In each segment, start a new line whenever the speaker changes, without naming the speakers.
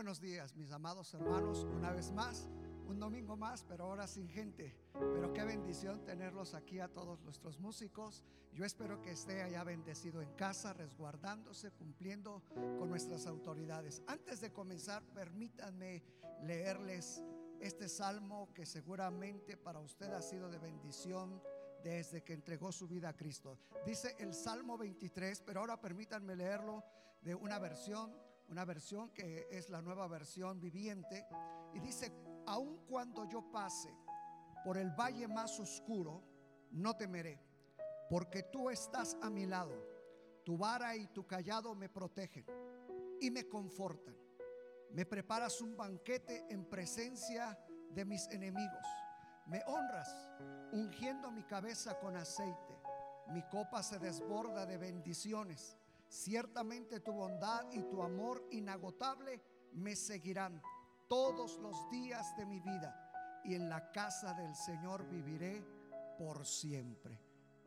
buenos días, mis amados hermanos, una vez más, un domingo más, pero ahora sin gente. Pero qué bendición tenerlos aquí a todos nuestros músicos. Yo espero que esté allá bendecido en casa, resguardándose, cumpliendo con nuestras autoridades. Antes de comenzar, permítanme leerles este salmo que seguramente para usted ha sido de bendición desde que entregó su vida a Cristo. Dice el Salmo 23, pero ahora permítanme leerlo de una versión una versión que es la nueva versión viviente, y dice, aun cuando yo pase por el valle más oscuro, no temeré, porque tú estás a mi lado, tu vara y tu callado me protegen y me confortan. Me preparas un banquete en presencia de mis enemigos. Me honras ungiendo mi cabeza con aceite. Mi copa se desborda de bendiciones. Ciertamente tu bondad y tu amor inagotable me seguirán todos los días de mi vida y en la casa del Señor viviré por siempre.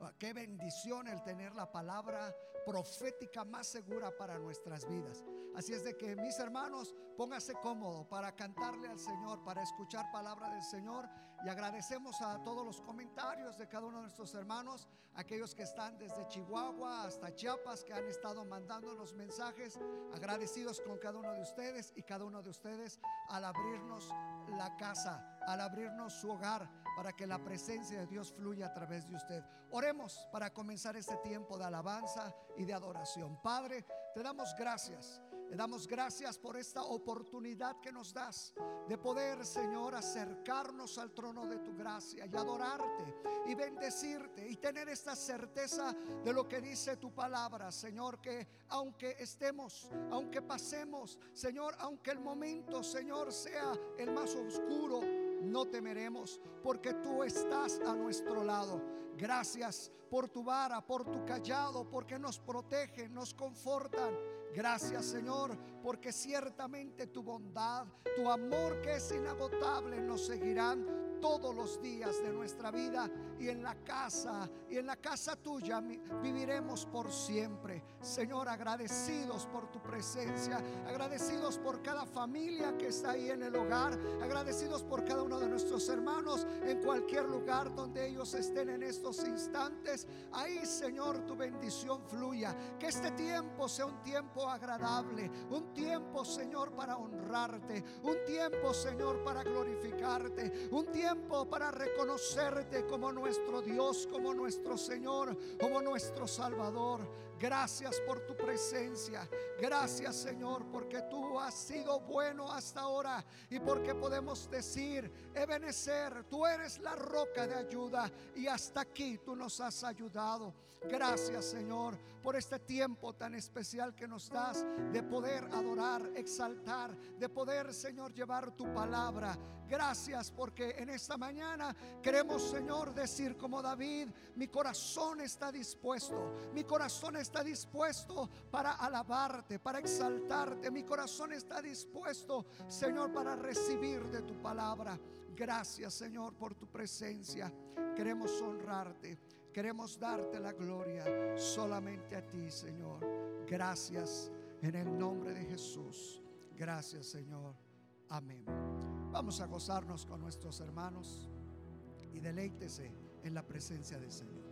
Ah, qué bendición el tener la palabra profética más segura para nuestras vidas. Así es de que mis hermanos, póngase cómodo para cantarle al Señor, para escuchar palabra del Señor. Y agradecemos a todos los comentarios de cada uno de nuestros hermanos, aquellos que están desde Chihuahua hasta Chiapas, que han estado mandando los mensajes. Agradecidos con cada uno de ustedes y cada uno de ustedes al abrirnos la casa, al abrirnos su hogar para que la presencia de Dios fluya a través de usted. Oremos para comenzar este tiempo de alabanza y de adoración. Padre, te damos gracias. Le damos gracias por esta oportunidad que nos das de poder, Señor, acercarnos al trono de tu gracia y adorarte y bendecirte y tener esta certeza de lo que dice tu palabra, Señor, que aunque estemos, aunque pasemos, Señor, aunque el momento, Señor, sea el más oscuro, no temeremos porque tú estás a nuestro lado. Gracias por tu vara, por tu callado, porque nos protegen, nos confortan. Gracias Señor, porque ciertamente tu bondad, tu amor que es inagotable nos seguirán todos los días de nuestra vida y en la casa y en la casa tuya viviremos por siempre. Señor, agradecidos por tu presencia, agradecidos por cada familia que está ahí en el hogar, agradecidos por cada uno de nuestros hermanos en cualquier lugar donde ellos estén en estos instantes. Ahí, Señor, tu bendición fluya. Que este tiempo sea un tiempo agradable, un tiempo, Señor, para honrarte, un tiempo, Señor, para glorificarte, un tiempo para reconocerte como nuestro Dios, como nuestro Señor, como nuestro Salvador. Gracias por tu presencia. Gracias Señor porque tú has sido bueno hasta ahora y porque podemos decir, Ebenecer, tú eres la roca de ayuda y hasta aquí tú nos has ayudado. Gracias Señor por este tiempo tan especial que nos das de poder adorar, exaltar, de poder Señor llevar tu palabra. Gracias porque en esta mañana queremos Señor decir como David, mi corazón está dispuesto, mi corazón está dispuesto para alabarte, para exaltarte. Mi corazón está dispuesto, Señor, para recibir de tu palabra. Gracias, Señor, por tu presencia. Queremos honrarte. Queremos darte la gloria solamente a ti, Señor. Gracias en el nombre de Jesús. Gracias, Señor. Amén. Vamos a gozarnos con nuestros hermanos y deleítese en la presencia del Señor.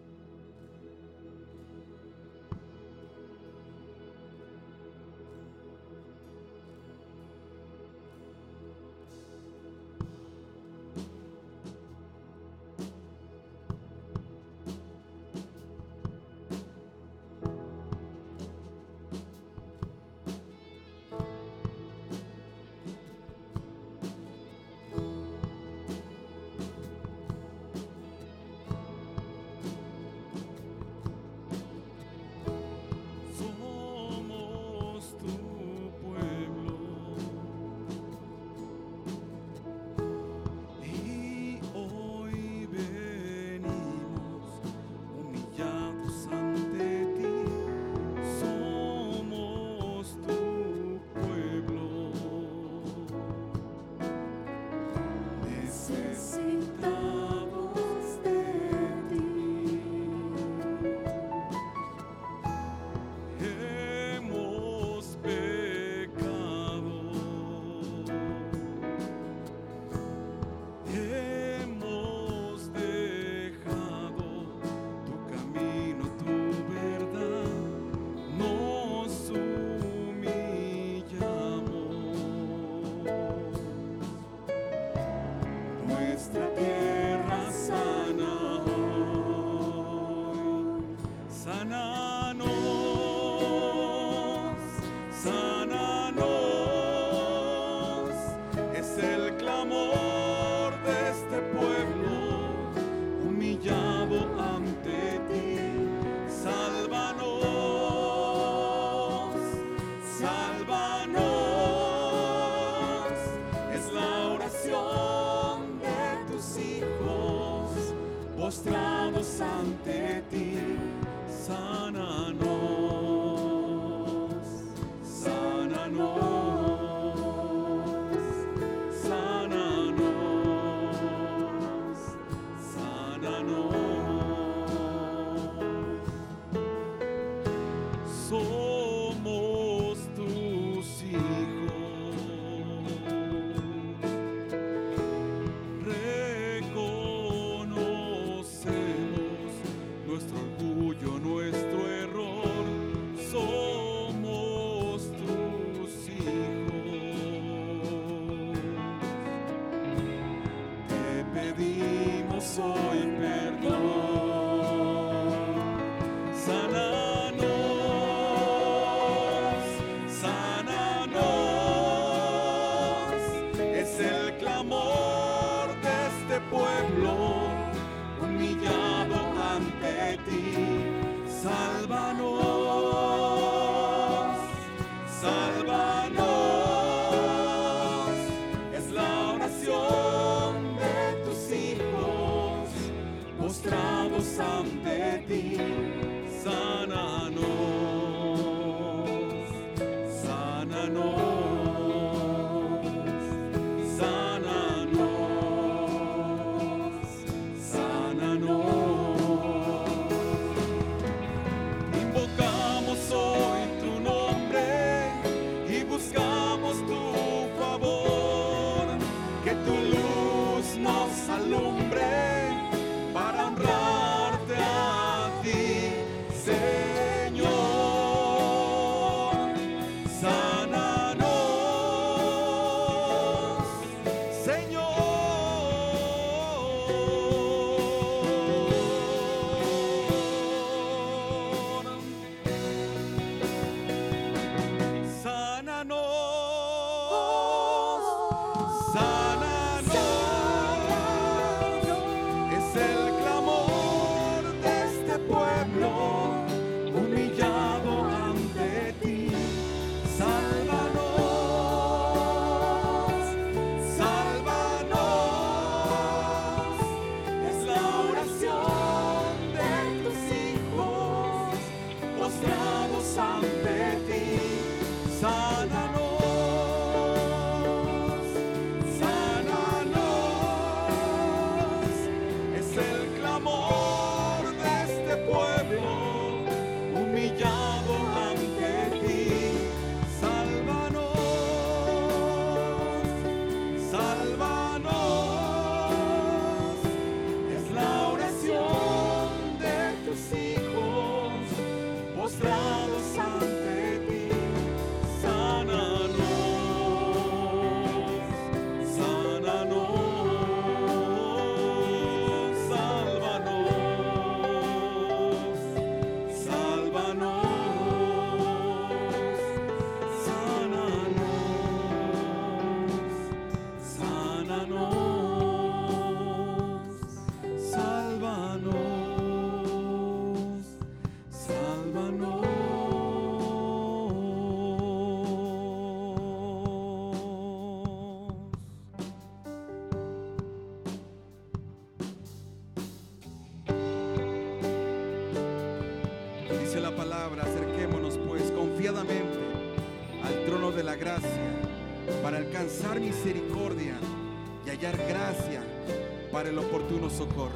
tú nos socorres.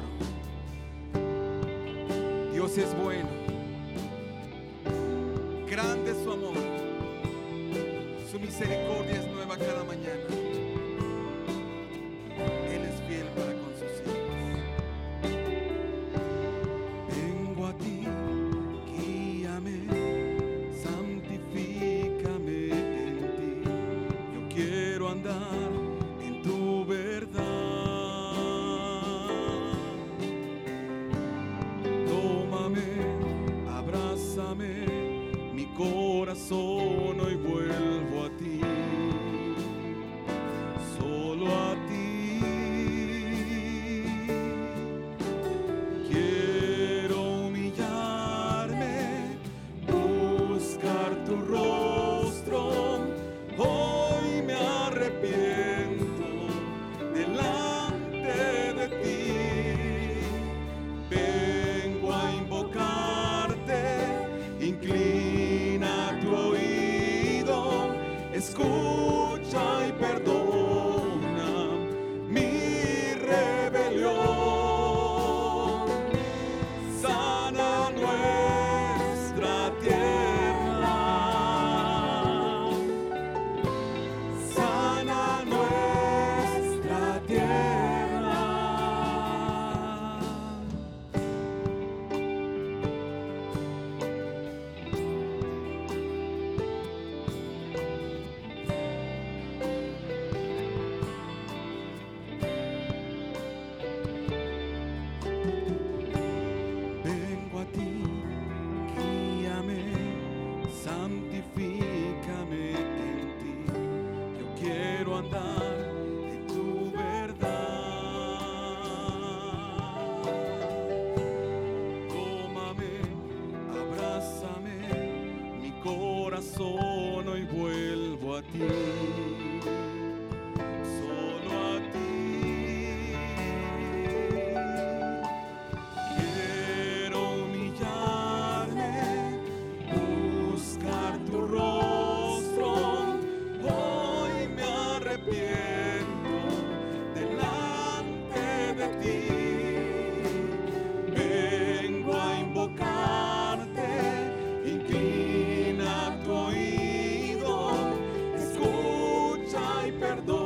recuerdo.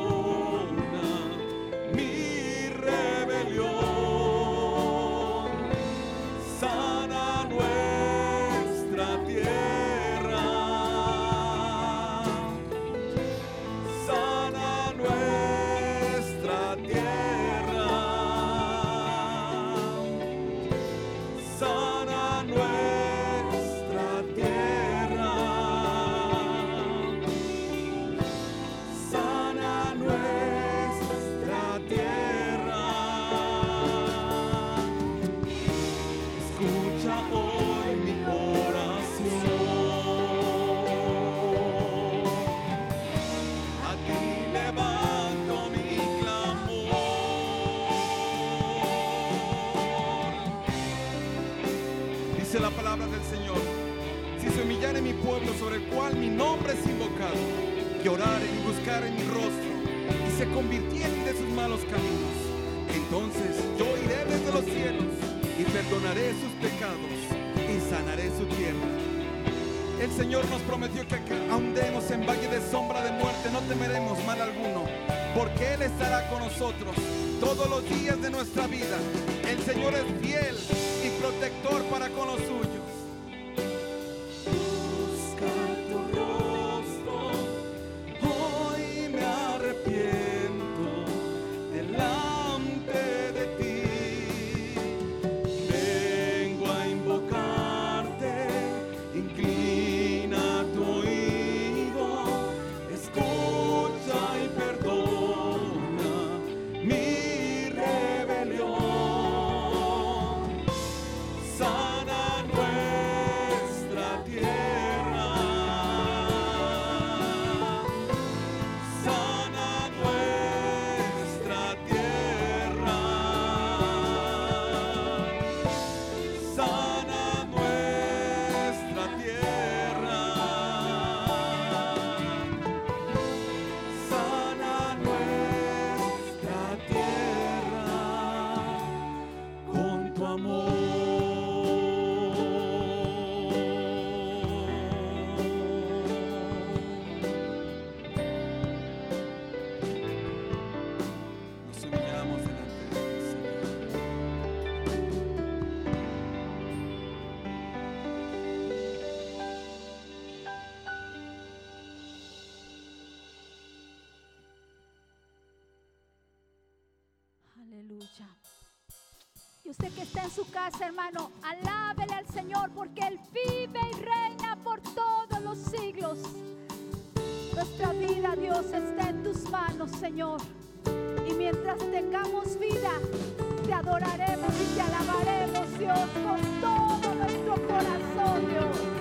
Señor nos prometió que andemos en valle de sombra de muerte, no temeremos mal alguno, porque Él estará con nosotros todos los días de nuestra vida. El Señor es fiel y protector para con los.
Usted que está en su casa, hermano, alábele al Señor porque Él vive y reina por todos los siglos. Nuestra vida, Dios, está en tus manos, Señor. Y mientras tengamos vida, te adoraremos y te alabaremos, Dios, con todo nuestro corazón, Dios.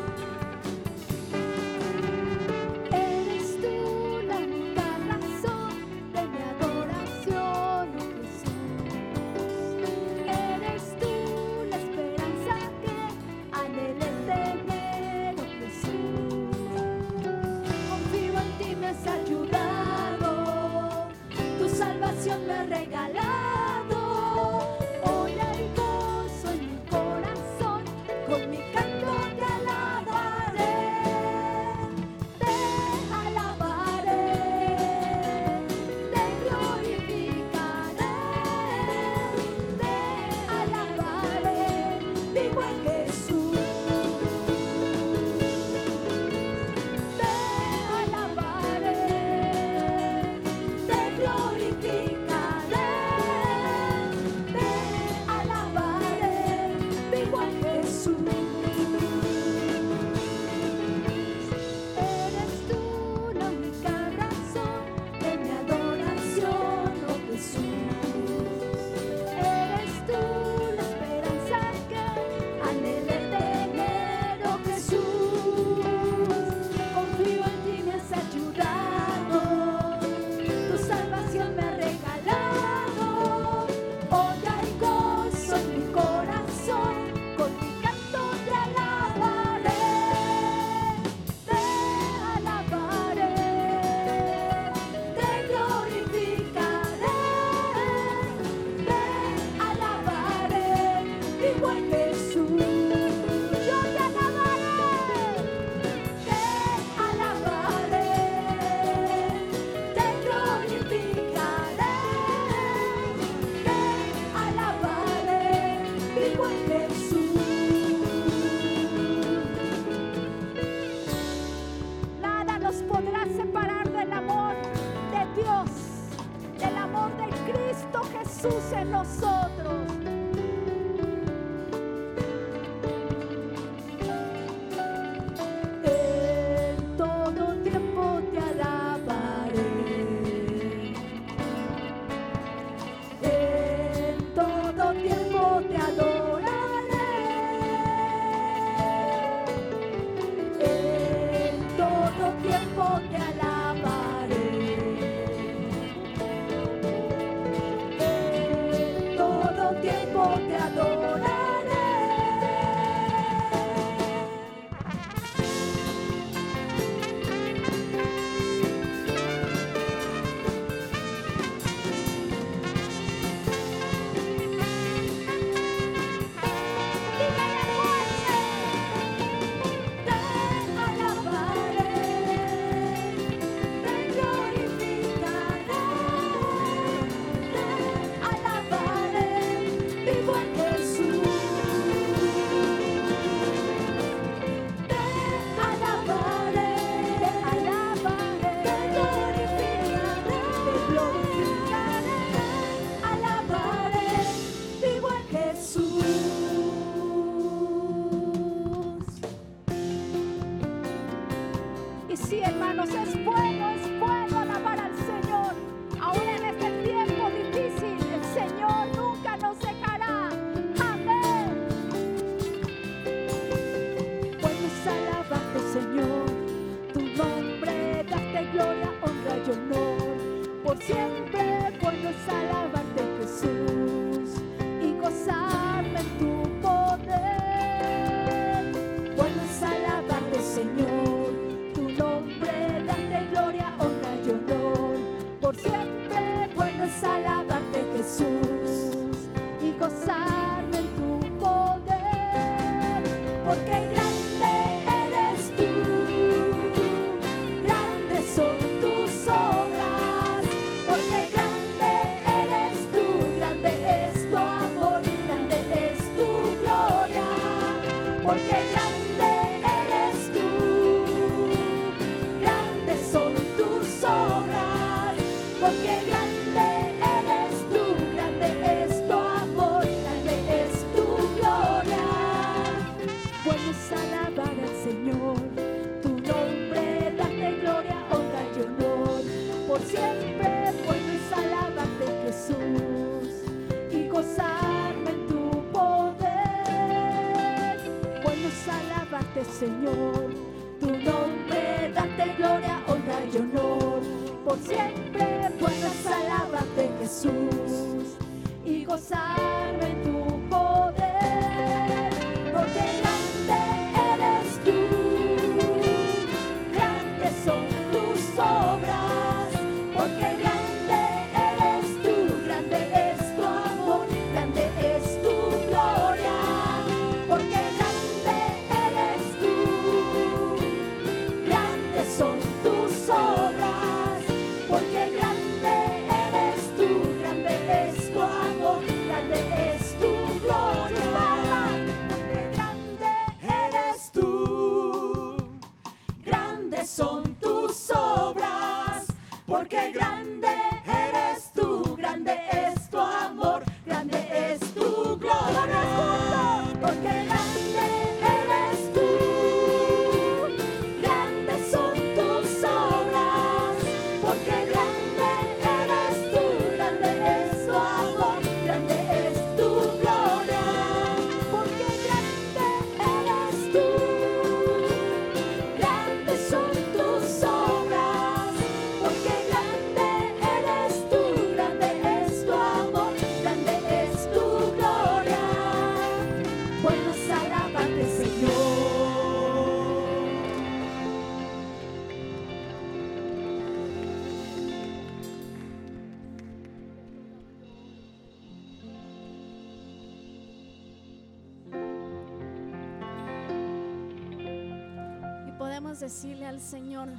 podemos decirle al Señor,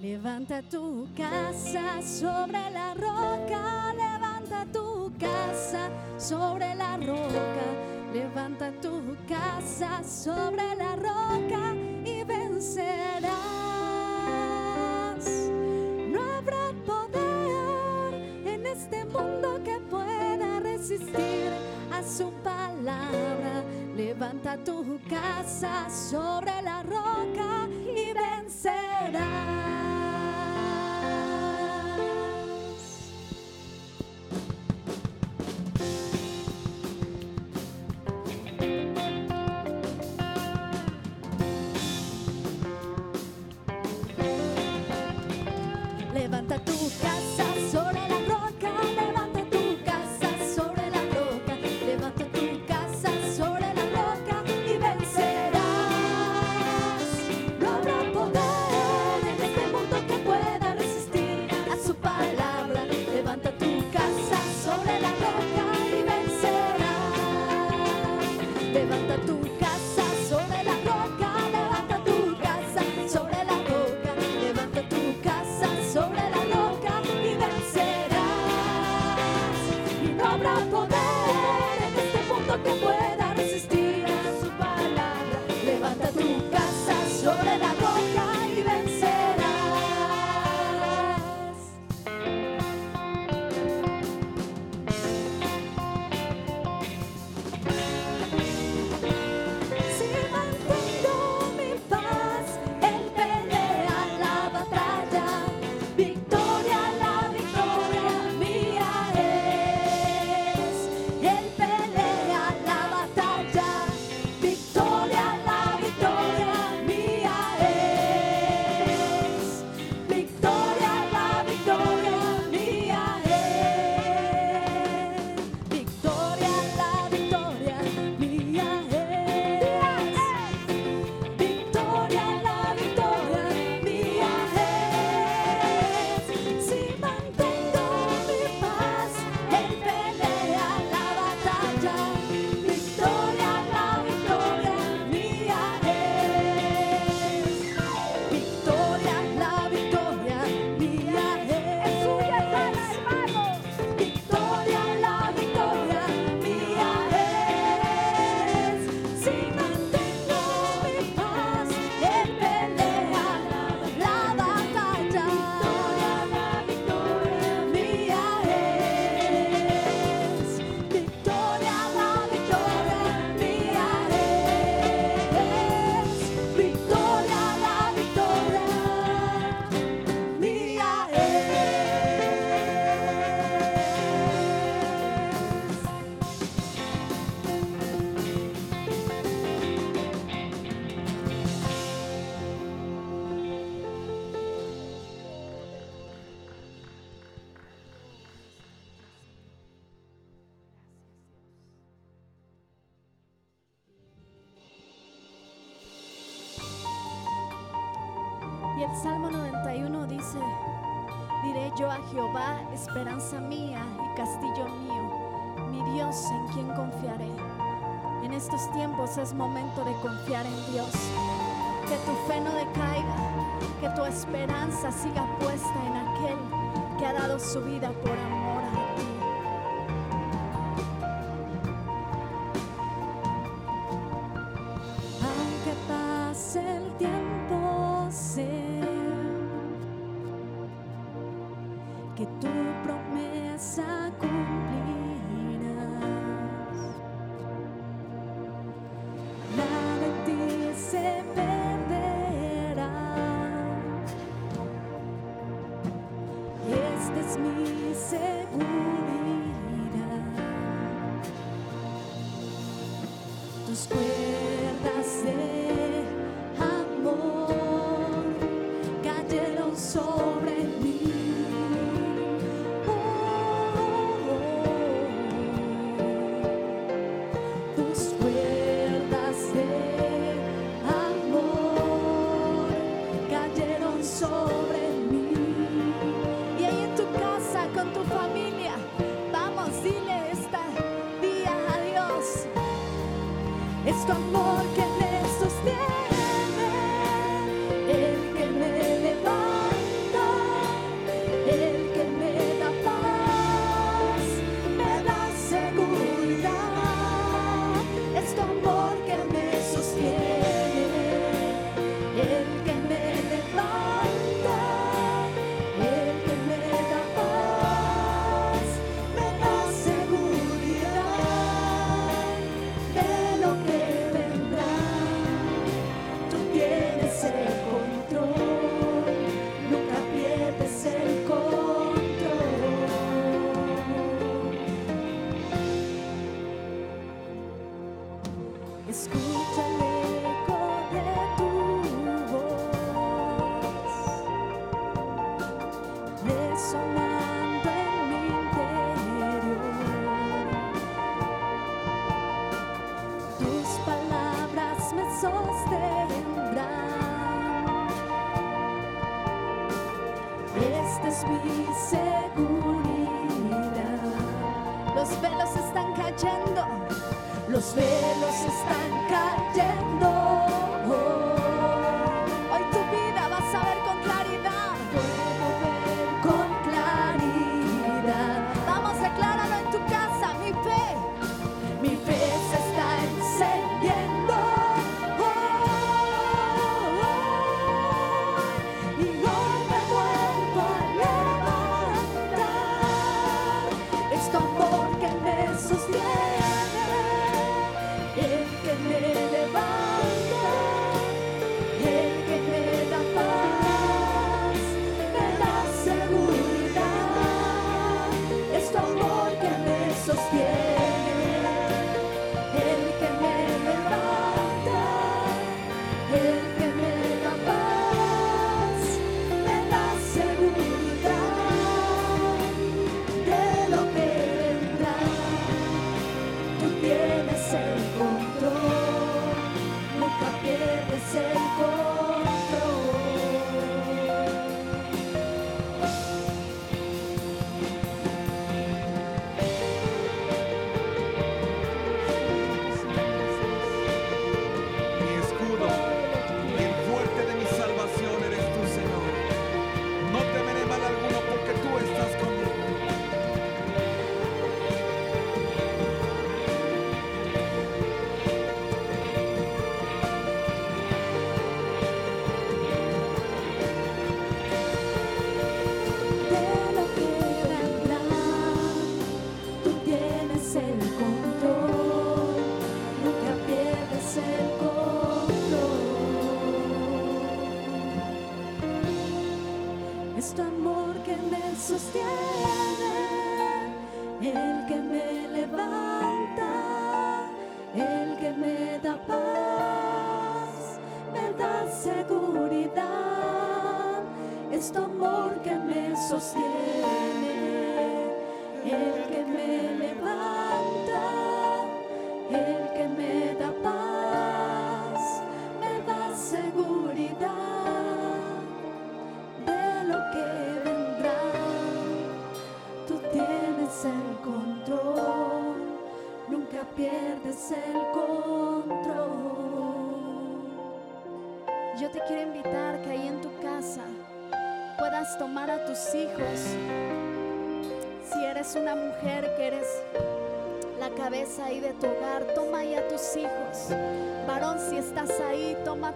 levanta tu casa sobre la roca, levanta tu casa sobre la roca, levanta tu casa sobre la roca y vencerás. No habrá poder en este mundo que pueda resistir a su palabra Levanta tu casa sobre la roca y vencerás. Levanta tu casa.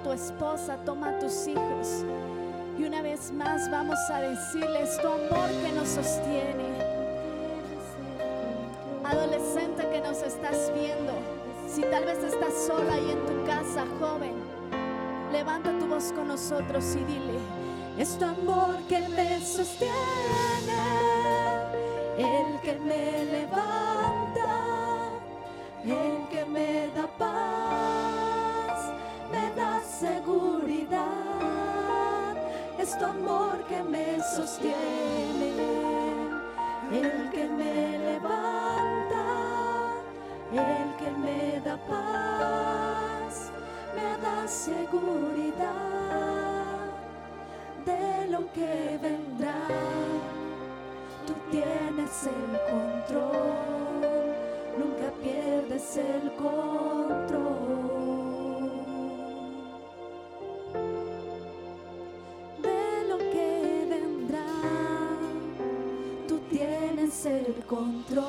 Tu esposa, toma a tus hijos. Y una vez más vamos a decirles tu amor que nos sostiene. Adolescente que nos estás viendo, si tal vez estás sola ahí en tu casa, joven, levanta tu voz con nosotros y dile, es tu amor que me sostiene, el que me levanta, sostiene, el que me levanta, el que me da paz, me da seguridad de lo que vendrá. Tú tienes el control, nunca pierdes el control. Tienes el control,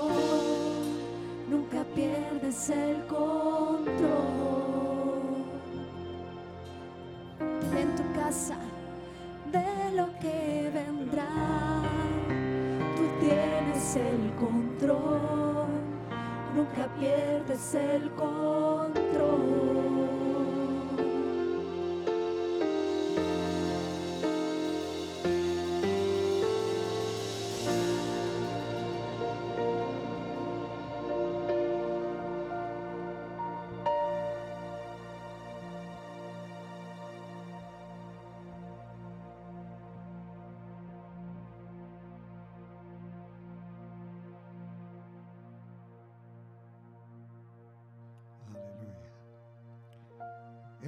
nunca pierdes el control. En tu casa, de lo que vendrá, tú tienes el control, nunca pierdes el control.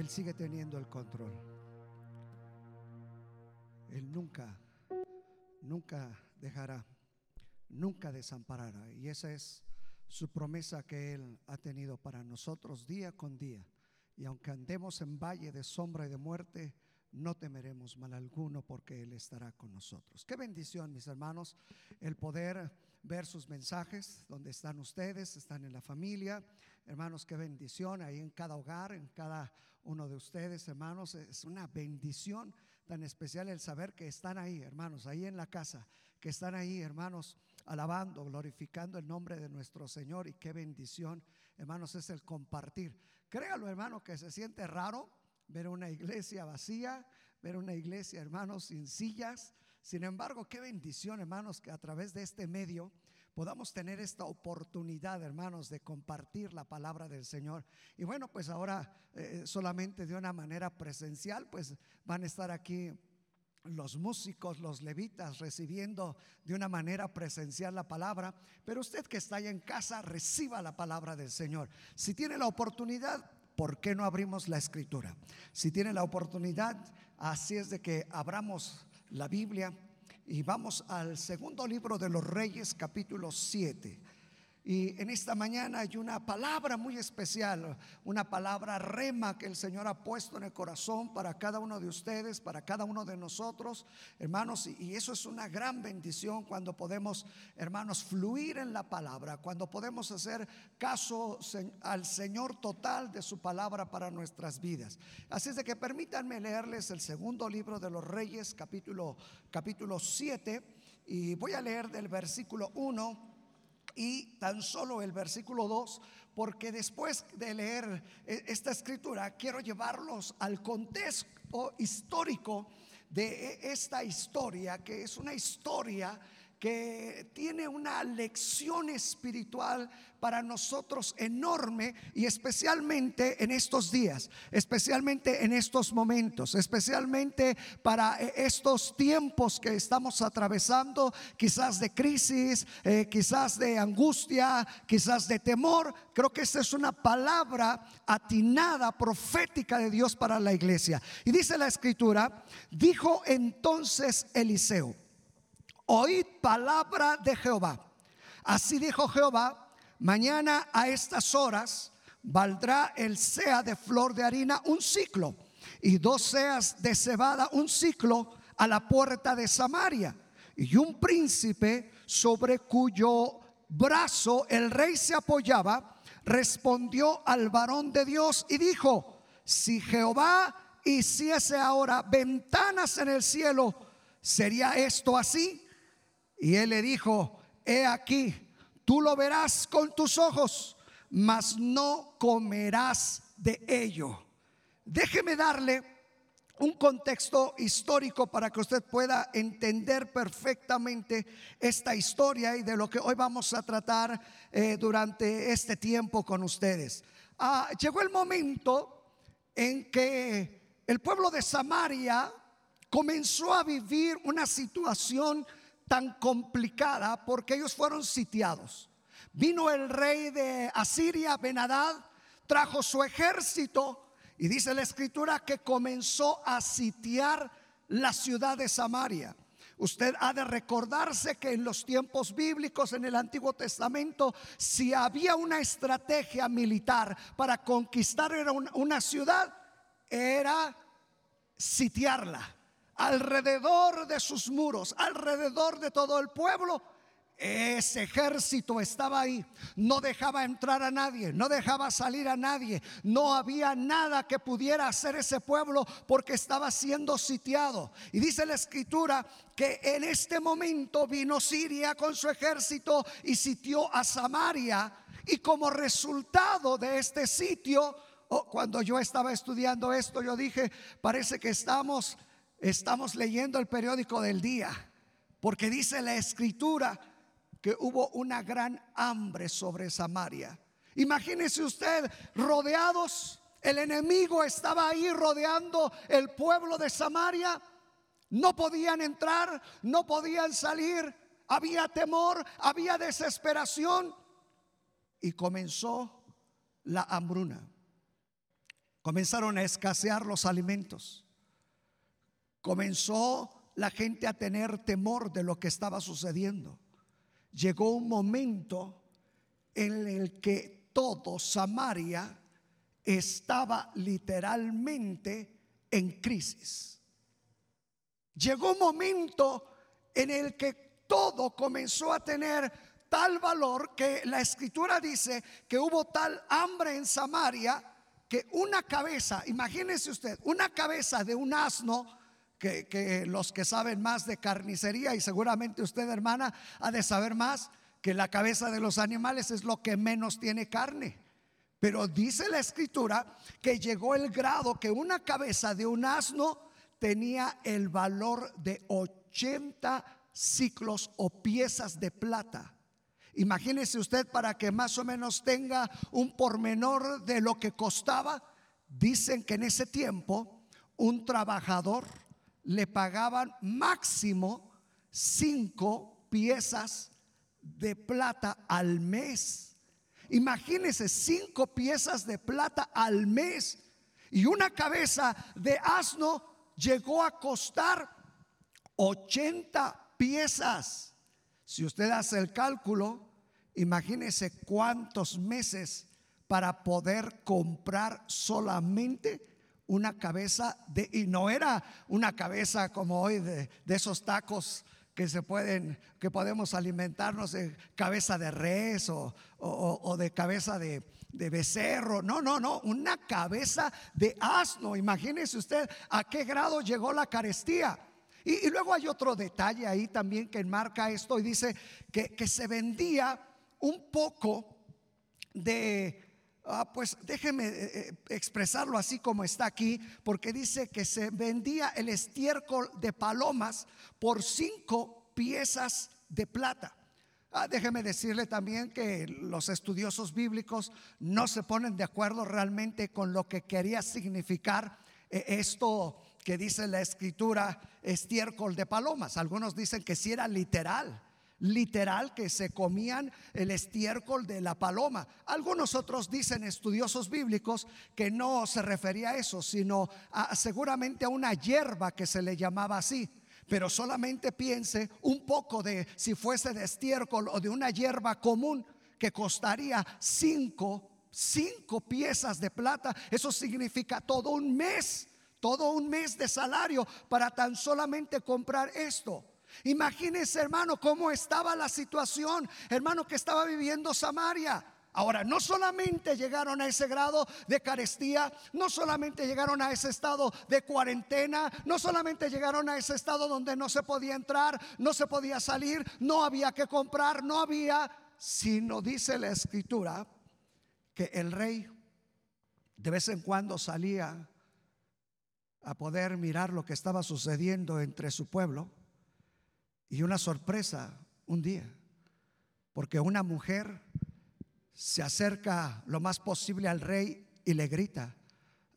Él sigue teniendo el control. Él nunca, nunca dejará, nunca desamparará. Y esa es su promesa que Él ha tenido para nosotros día con día. Y aunque andemos en valle de sombra y de muerte, no temeremos mal alguno porque Él estará con nosotros. Qué bendición, mis hermanos, el poder ver sus mensajes, donde están ustedes, están en la familia. Hermanos, qué bendición ahí en cada hogar, en cada uno de ustedes, hermanos. Es una bendición tan especial el saber que están ahí, hermanos, ahí en la casa, que están ahí, hermanos, alabando, glorificando el nombre de nuestro Señor. Y qué bendición, hermanos, es el compartir. Créalo, hermano, que se siente raro ver una iglesia vacía, ver una iglesia, hermanos, sin sillas. Sin embargo, qué bendición, hermanos, que a través de este medio podamos tener esta oportunidad, hermanos, de compartir la palabra del Señor. Y bueno, pues ahora eh, solamente de una manera presencial, pues van a estar aquí los músicos, los levitas, recibiendo de una manera presencial la palabra. Pero usted que está ahí en casa, reciba la palabra del Señor. Si tiene la oportunidad, ¿por qué no abrimos la escritura? Si tiene la oportunidad, así es de que abramos la Biblia y vamos al segundo libro de los Reyes, capítulo 7. Y en esta mañana hay una palabra muy especial, una palabra rema que el Señor ha puesto en el corazón para cada uno de ustedes, para cada uno de nosotros, hermanos. Y eso es una gran bendición cuando podemos, hermanos, fluir en la palabra, cuando podemos hacer caso al Señor total de su palabra para nuestras vidas. Así es de que permítanme leerles el segundo libro de los Reyes, capítulo, capítulo 7. Y voy a leer del versículo 1 y tan solo el versículo 2, porque después de leer eh, esta escritura quiero llevarlos al contexto histórico de eh, esta historia, que es una historia que tiene una lección espiritual para nosotros enorme y especialmente en estos días, especialmente en estos momentos, especialmente para eh, estos tiempos que estamos atravesando, quizás de crisis, eh, quizás de angustia, quizás de temor. Creo que esta es una palabra atinada, profética de Dios para la iglesia. Y dice la escritura, dijo entonces Eliseo, oíd palabra de Jehová. Así dijo Jehová, mañana a estas horas valdrá el sea de flor de harina un ciclo y dos seas de cebada un ciclo a la puerta de Samaria. Y un príncipe sobre cuyo brazo el rey se apoyaba, respondió al varón de Dios y dijo, si Jehová hiciese ahora ventanas en el cielo, ¿sería esto así? Y él le dijo, he aquí, tú lo verás con tus ojos, mas no comerás de ello. Déjeme darle un contexto histórico para que usted pueda entender perfectamente esta historia y de lo que hoy vamos a tratar eh, durante este tiempo con ustedes. Ah, llegó el momento en que el pueblo de Samaria comenzó a vivir una situación tan complicada porque ellos fueron sitiados. Vino el rey de Asiria, Benadad, trajo su ejército y dice la escritura que comenzó a sitiar la ciudad de Samaria. Usted ha de recordarse que en los tiempos bíblicos, en el Antiguo Testamento, si había una estrategia militar para conquistar una ciudad, era sitiarla alrededor de sus muros, alrededor de todo el pueblo. Ese ejército estaba ahí, no dejaba entrar a nadie, no dejaba salir a nadie, no había nada que pudiera hacer ese pueblo porque estaba siendo sitiado. Y dice la escritura que en este momento vino Siria con su ejército y sitió a Samaria. Y como resultado de este sitio, oh, cuando yo estaba estudiando esto, yo dije, parece que estamos estamos leyendo el periódico del día, porque dice la escritura que hubo una gran hambre sobre Samaria. Imagínese usted rodeados, el enemigo estaba ahí rodeando el pueblo de Samaria, no podían entrar, no podían salir, había temor, había desesperación y comenzó la hambruna. Comenzaron a escasear los alimentos comenzó la gente a tener temor de lo que estaba sucediendo. Llegó un momento en el que todo Samaria estaba literalmente en crisis. Llegó un momento en el que todo comenzó a tener tal valor que la escritura dice que hubo tal hambre en Samaria que una cabeza, imagínese usted, una cabeza de un asno que, los que saben más de carnicería y seguramente usted hermana ha de saber más que la cabeza de los animales es lo que menos tiene carne. Pero dice la escritura que llegó el grado que una cabeza de un asno tenía el valor de 80 ciclos o piezas de plata. Imagínese usted para que más o menos tenga un pormenor de lo que costaba. Dicen que en ese tiempo un trabajador le pagaban máximo cinco piezas de plata al mes. Imagínense, cinco piezas de plata al mes. Y una cabeza de asno llegó a costar 80 piezas. Si usted hace el cálculo, imagínese cuántos meses para poder comprar solamente una cabeza de, y no era una cabeza como hoy de, esos tacos que se pueden, que podemos alimentarnos de cabeza de res o, de cabeza de, becerro. No, no, no, una cabeza de asno. Imagínese usted a qué grado llegó la carestía. Y, luego hay otro detalle ahí también que enmarca esto y dice que, que se vendía un poco de Ah, pues déjeme eh, eh, expresarlo así como está aquí, porque dice que se vendía el estiércol de palomas por cinco piezas de plata. Ah, déjeme decirle también que los estudiosos bíblicos no se ponen de acuerdo realmente con lo que quería significar eh, esto que dice la escritura estiércol de palomas. Algunos dicen que si era literal, literal que se comían el estiércol de la paloma. Algunos otros dicen, estudiosos bíblicos, que no se refería a eso, sino seguramente a una hierba que se le llamaba así. pero solamente piense un poco de si fuese de estiércol o de una hierba común que costaría cinco, cinco piezas de plata. Eso significa todo un mes, todo un mes de salario para tan solamente comprar esto. Imagínese, hermano, cómo estaba la situación, hermano, que estaba viviendo Samaria. Ahora, no solamente llegaron a ese grado de carestía, no solamente llegaron a ese estado de cuarentena, no solamente llegaron a ese estado donde no se podía entrar, no se podía salir, no había que comprar, no había, sino dice la escritura que el rey de vez en cuando salía a poder mirar lo que estaba sucediendo entre su pueblo y una sorpresa un día, porque una mujer se acerca lo más posible al rey y le grita,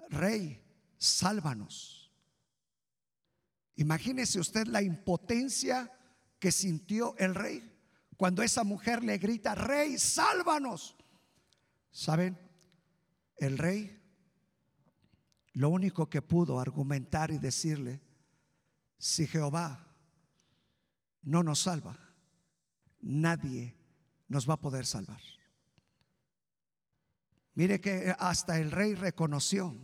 rey, sálvanos. Imagínese usted la impotencia que sintió el rey cuando esa mujer le grita, rey, sálvanos. ¿Saben? El rey lo único que pudo argumentar y decirle, si Jehová no nos salva, nadie nos va a poder salvar. Mire que hasta el rey reconoció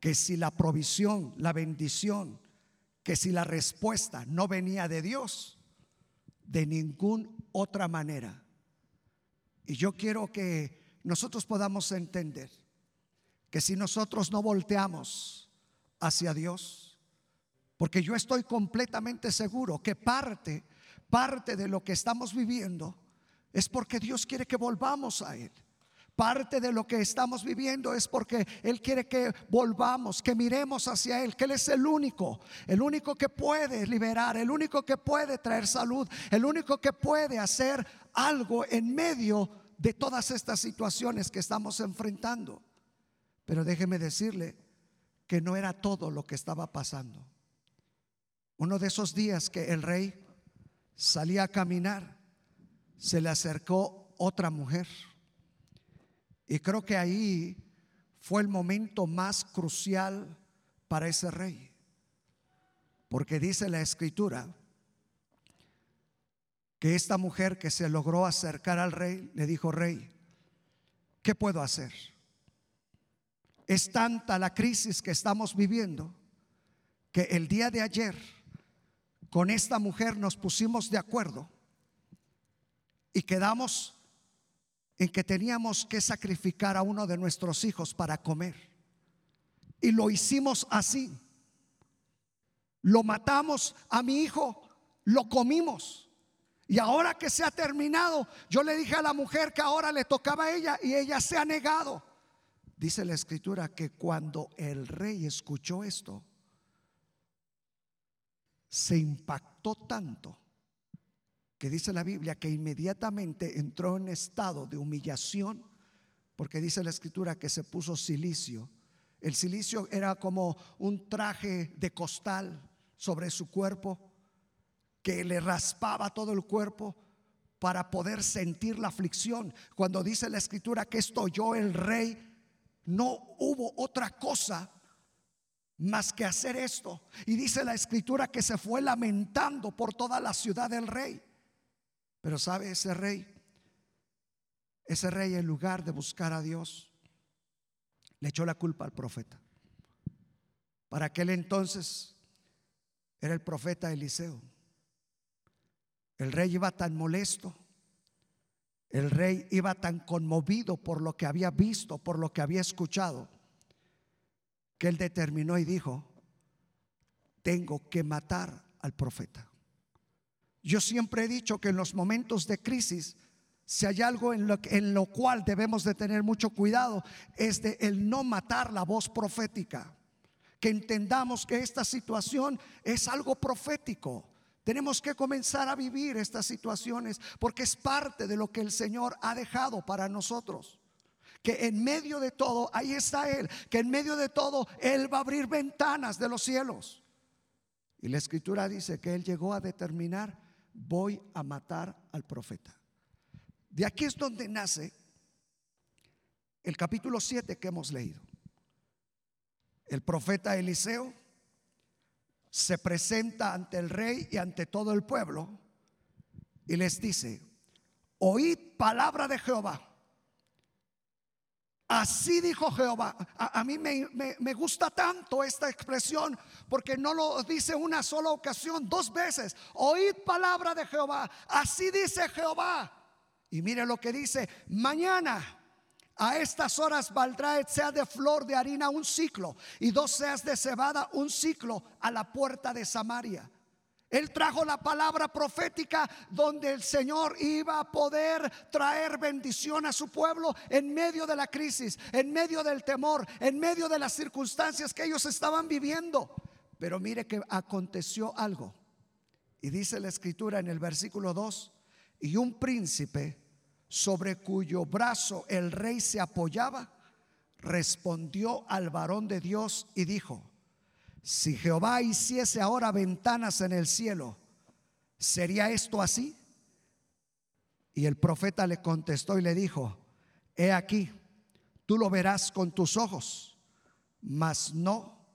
que si la provisión, la bendición, que si la respuesta no venía de Dios, de ninguna otra manera. Y yo quiero que nosotros podamos entender que si nosotros no volteamos hacia Dios, porque yo estoy completamente seguro que parte, parte de lo que estamos viviendo es porque Dios quiere que volvamos a Él. Parte de lo que estamos viviendo es porque Él quiere que volvamos, que miremos hacia Él, que Él es el único, el único que puede liberar, el único que puede traer salud, el único que puede hacer algo en medio de todas estas situaciones que estamos enfrentando. Pero déjeme decirle que no era todo lo que estaba pasando. Uno de esos días que el rey salía a caminar, se le acercó otra mujer y creo que ahí fue el momento más crucial para ese rey. Porque dice la escritura que esta mujer que se logró acercar al rey le dijo, rey, ¿qué puedo hacer? Es tanta la crisis que estamos viviendo que el día de ayer con esta mujer nos pusimos de acuerdo y quedamos en que teníamos que sacrificar a uno de nuestros hijos para comer. Y lo hicimos así. Lo matamos a mi hijo, lo comimos. Y ahora que se ha terminado, yo le dije a la mujer que ahora le tocaba a ella y ella se ha negado. Dice la escritura que cuando el rey escuchó esto, se impactó tanto que dice la Biblia que inmediatamente entró en estado de humillación, porque dice la escritura que se puso silicio. El silicio era como un traje de costal sobre su cuerpo que le raspaba todo el cuerpo para poder sentir la aflicción. Cuando dice la escritura que esto oyó el rey, no hubo otra cosa más que hacer esto. Y dice la escritura que se fue lamentando por toda la ciudad del rey. Pero sabe ese rey, ese rey en lugar de buscar a Dios, le echó la culpa al profeta. Para aquel entonces era el profeta Eliseo. El rey iba tan molesto, el rey iba tan conmovido por lo que había visto, por lo que había escuchado, que él determinó y dijo, tengo que matar al profeta. Yo siempre he dicho que en los momentos de crisis, si hay algo en lo, en lo cual debemos de tener mucho cuidado, es de el no matar la voz profética. Que entendamos que esta situación es algo profético. Tenemos que comenzar a vivir estas situaciones porque es parte de lo que el Señor ha dejado para nosotros. Que en medio de todo, ahí está Él, que en medio de todo Él va a abrir ventanas de los cielos. Y la escritura dice que Él llegó a determinar voy a matar al profeta. De aquí es donde nace el capítulo 7 que hemos leído. El profeta Eliseo se presenta ante el rey y ante todo el pueblo y les dice, oíd palabra de Jehová. Así dijo Jehová. A, mí me, me- me gusta tanto esta expresión porque no lo dice una sola ocasión, dos veces. Oíd palabra de Jehová. Así dice Jehová. Y mire lo que dice, mañana a estas horas valdrá sea de flor de harina un ciclo y dos seas de cebada un ciclo a la puerta de Samaria. Él trajo la palabra profética donde el Señor iba a poder traer bendición a su pueblo en medio de la crisis, en medio del temor, en medio de las circunstancias que ellos estaban viviendo. Pero mire que aconteció algo. Y dice la escritura en el versículo 2, y un príncipe sobre cuyo brazo el rey se apoyaba, respondió al varón de Dios y dijo, si Jehová hiciese ahora ventanas en el cielo, ¿sería esto así? Y el profeta le contestó y le dijo, he aquí, tú lo verás con tus ojos, mas no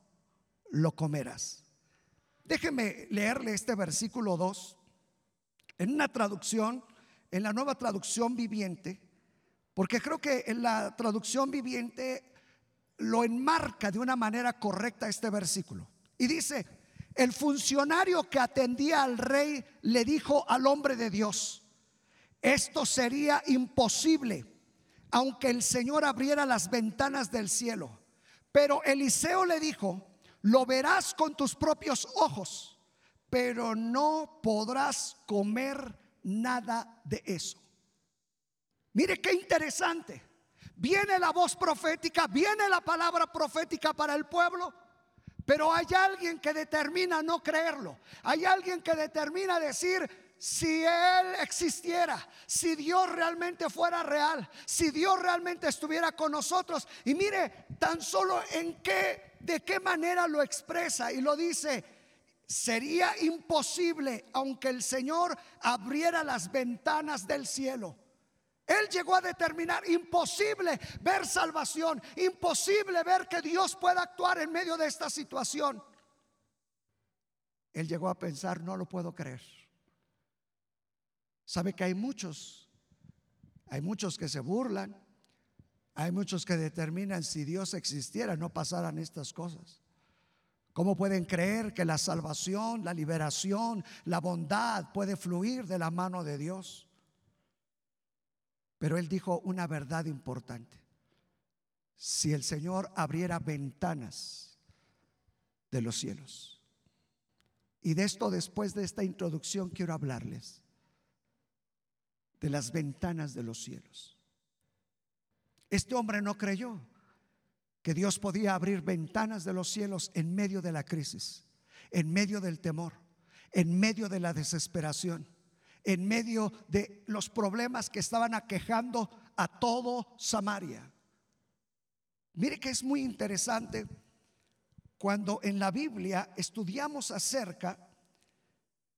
lo comerás. Déjeme leerle este versículo 2 en una traducción, en la nueva traducción viviente, porque creo que en la traducción viviente lo enmarca de una manera correcta este versículo. Y dice, el funcionario que atendía al rey le dijo al hombre de Dios, esto sería imposible, aunque el Señor abriera las ventanas del cielo. Pero Eliseo le dijo, lo verás con tus propios ojos, pero no podrás comer nada de eso. Mire qué interesante. Viene la voz profética, viene la palabra profética para el pueblo, pero hay alguien que determina no creerlo. Hay alguien que determina decir, si Él existiera, si Dios realmente fuera real, si Dios realmente estuviera con nosotros. Y mire tan solo en qué, de qué manera lo expresa y lo dice. Sería imposible aunque el Señor abriera las ventanas del cielo. Él llegó a determinar imposible ver salvación, imposible ver que Dios pueda actuar en medio de esta situación. Él llegó a pensar, no lo puedo creer. Sabe que hay muchos, hay muchos que se burlan, hay muchos que determinan si Dios existiera no pasaran estas cosas. ¿Cómo pueden creer que la salvación, la liberación, la bondad puede fluir de la mano de Dios? Pero él dijo una verdad importante. Si el Señor abriera ventanas de los cielos. Y de esto después de esta introducción quiero hablarles. De las ventanas de los cielos. Este hombre no creyó que Dios podía abrir ventanas de los cielos en medio de la crisis, en medio del temor, en medio de la desesperación en medio de los problemas que estaban aquejando a todo Samaria. Mire que es muy interesante cuando en la Biblia estudiamos acerca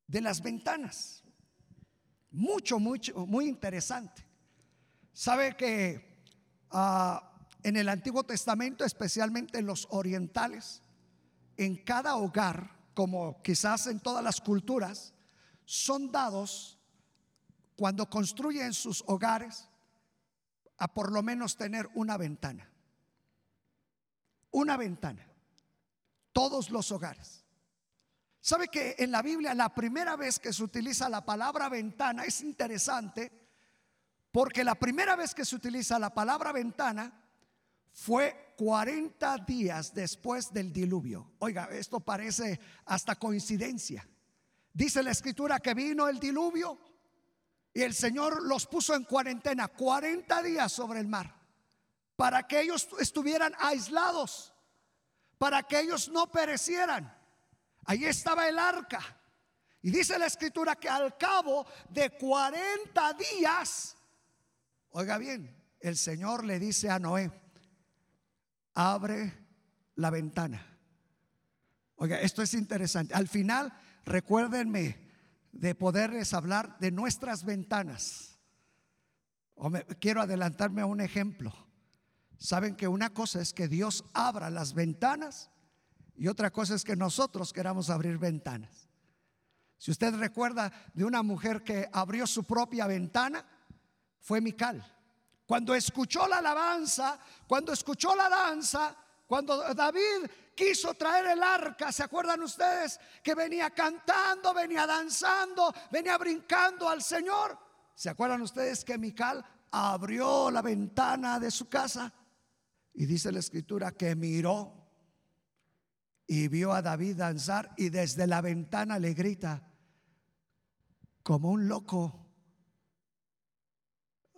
de las ventanas. Mucho, mucho, muy interesante. Sabe que ah, en el Antiguo Testamento, especialmente en los orientales, en cada hogar, como quizás en todas las culturas, son dados cuando construyen sus hogares a por lo menos tener una ventana. Una ventana. Todos los hogares. ¿Sabe que en la Biblia la primera vez que se utiliza la palabra ventana es interesante? Porque la primera vez que se utiliza la palabra ventana fue 40 días después del diluvio. Oiga, esto parece hasta coincidencia. Dice la escritura que vino el diluvio y el Señor los puso en cuarentena 40 días sobre el mar para que ellos estuvieran aislados, para que ellos no perecieran. Ahí estaba el arca. Y dice la escritura que al cabo de 40 días, oiga bien, el Señor le dice a Noé, abre la ventana. Oiga, esto es interesante. Al final recuérdenme de poderles hablar de nuestras ventanas. O me, quiero adelantarme a un ejemplo. Saben que una cosa es que Dios abra las ventanas y otra cosa es que nosotros queramos abrir ventanas. Si usted recuerda de una mujer que abrió su propia ventana, fue Mical. Cuando escuchó la alabanza, cuando escuchó la danza, cuando David quiso traer el arca, ¿se acuerdan ustedes? Que venía cantando, venía danzando, venía brincando al Señor. ¿Se acuerdan ustedes que Mical abrió la ventana de su casa? Y dice la escritura que miró y vio a David danzar y desde la ventana le grita, como un loco.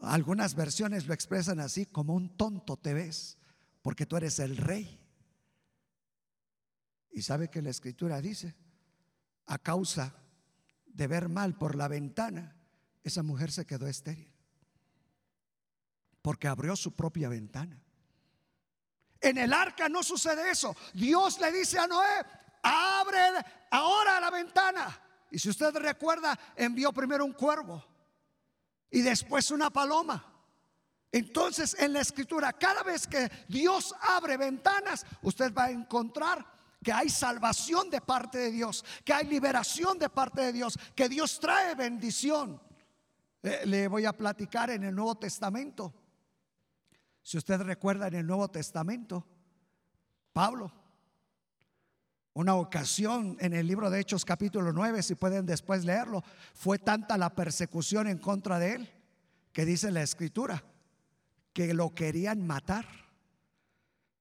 Algunas versiones lo expresan así, como un tonto te ves, porque tú eres el rey. Y sabe que la escritura dice, a causa de ver mal por la ventana, esa mujer se quedó estéril, porque abrió su propia ventana. En el arca no sucede eso. Dios le dice a Noé, abre ahora la ventana. Y si usted recuerda, envió primero un cuervo y después una paloma. Entonces en la escritura, cada vez que Dios abre ventanas, usted va a encontrar que hay salvación de parte de Dios, que hay liberación de parte de Dios, que Dios trae bendición. le voy a platicar en el Nuevo Testamento. Si usted recuerda en el Nuevo Testamento, Pablo una ocasión en el libro de Hechos capítulo 9, si pueden después leerlo, fue tanta la persecución en contra de él que dice la escritura que lo querían matar.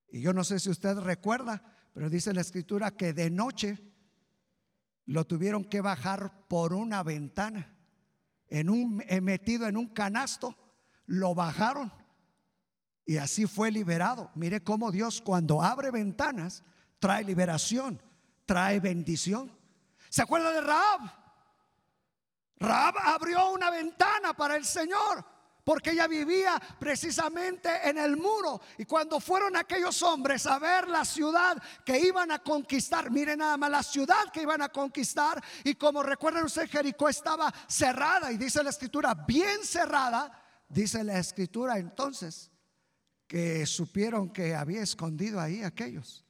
Y yo no sé si usted recuerda, pero dice la escritura que de noche lo tuvieron que bajar por una ventana, en un eh, metido en un canasto, lo bajaron y así fue liberado. Mire cómo Dios cuando abre ventanas trae liberación, trae bendición. ¿Se acuerda de Raab? Raab abrió una ventana para el Señor porque ella vivía precisamente en el muro. Y cuando fueron aquellos hombres a ver la ciudad que iban a conquistar, miren nada más la ciudad que iban a conquistar, y como recuerdan ustedes, Jericó estaba cerrada, y dice la escritura, bien cerrada, dice la escritura entonces, que supieron que había escondido ahí aquellos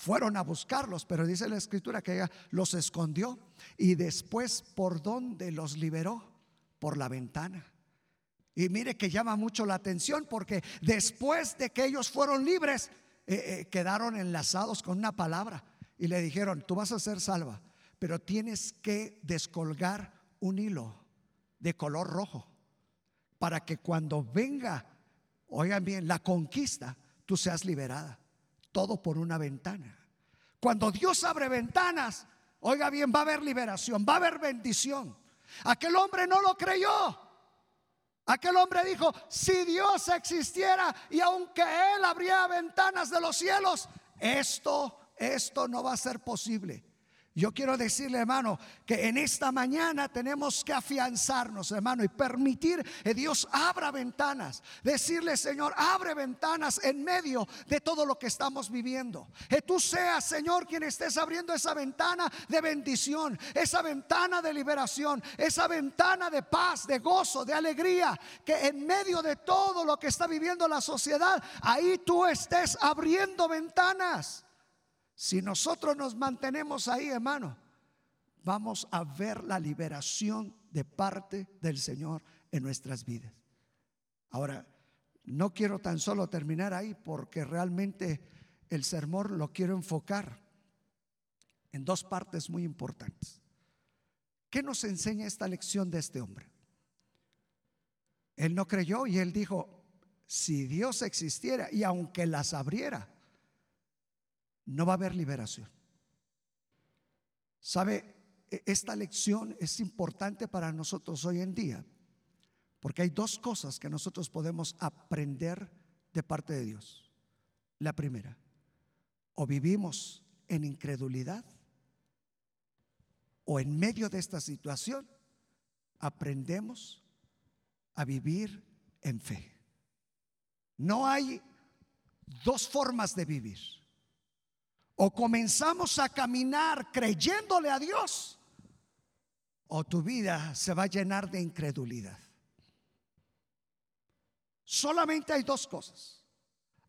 fueron a buscarlos, pero dice la escritura que ella los escondió y después por dónde los liberó, por la ventana. Y mire que llama mucho la atención porque después de que ellos fueron libres, eh, eh, quedaron enlazados con una palabra y le dijeron, tú vas a ser salva, pero tienes que descolgar un hilo de color rojo para que cuando venga, oigan bien, la conquista, tú seas liberada todo por una ventana. Cuando Dios abre ventanas, oiga bien, va a haber liberación, va a haber bendición. Aquel hombre no lo creyó. Aquel hombre dijo, si Dios existiera y aunque Él abría ventanas de los cielos, esto, esto no va a ser posible. Yo quiero decirle, hermano, que en esta mañana tenemos que afianzarnos, hermano, y permitir que Dios abra ventanas. Decirle, Señor, abre ventanas en medio de todo lo que estamos viviendo. Que tú seas, Señor, quien estés abriendo esa ventana de bendición, esa ventana de liberación, esa ventana de paz, de gozo, de alegría. Que en medio de todo lo que está viviendo la sociedad, ahí tú estés abriendo ventanas. Si nosotros nos mantenemos ahí, hermano, vamos a ver la liberación de parte del Señor en nuestras vidas. Ahora, no quiero tan solo terminar ahí porque realmente el sermón lo quiero enfocar en dos partes muy importantes. ¿Qué nos enseña esta lección de este hombre? Él no creyó y él dijo, si Dios existiera y aunque las abriera, no va a haber liberación. ¿Sabe? E, esta lección es importante para nosotros hoy en día, porque hay dos cosas que nosotros podemos aprender de parte de Dios. La primera, o vivimos en incredulidad, o en medio de esta situación aprendemos a vivir en fe. No hay dos formas de vivir. O comenzamos a caminar creyéndole a Dios, o tu vida se va a llenar de incredulidad. Solamente hay dos cosas.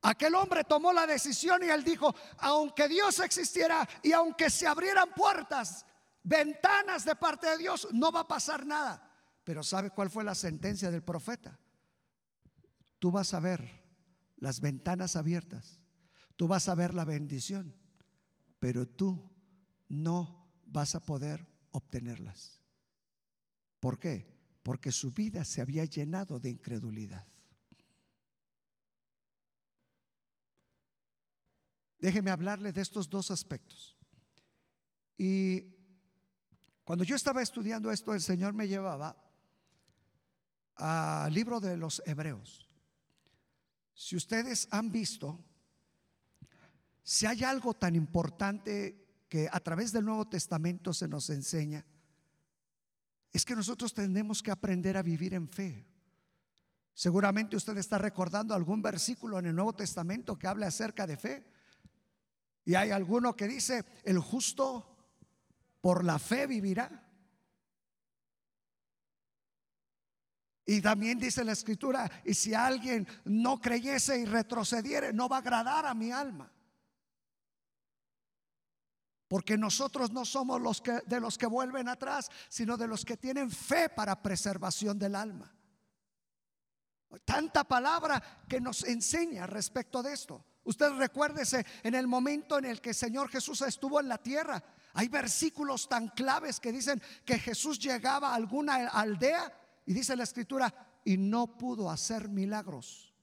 Aquel hombre tomó la decisión y él dijo, aunque Dios existiera y aunque se abrieran puertas, ventanas de parte de Dios, no va a pasar nada. Pero ¿sabe cuál fue la sentencia del profeta? Tú vas a ver las ventanas abiertas, tú vas a ver la bendición, pero tú no vas a poder obtenerlas. ¿Por qué? Porque su vida se había llenado de incredulidad. Déjeme hablarle de estos dos aspectos. Y cuando yo estaba estudiando esto, el Señor me llevaba al libro de los Hebreos. Si ustedes han visto, si hay algo tan importante que a través del Nuevo Testamento se nos enseña, es que nosotros tenemos que aprender a vivir en fe. Seguramente usted está recordando algún versículo en el Nuevo Testamento que habla acerca de fe. Y hay alguno que dice, el justo por la fe vivirá. Y también dice la escritura, y si alguien no creyese y retrocediere, no va a agradar a mi alma. Porque nosotros no somos los que de los que vuelven atrás, sino de los que tienen fe para preservación del alma. Tanta palabra que nos enseña respecto de esto. Usted recuérdese en el momento en el que el Señor Jesús estuvo en la tierra. Hay versículos tan claves que dicen que Jesús llegaba a alguna aldea y dice la escritura y no pudo hacer milagros.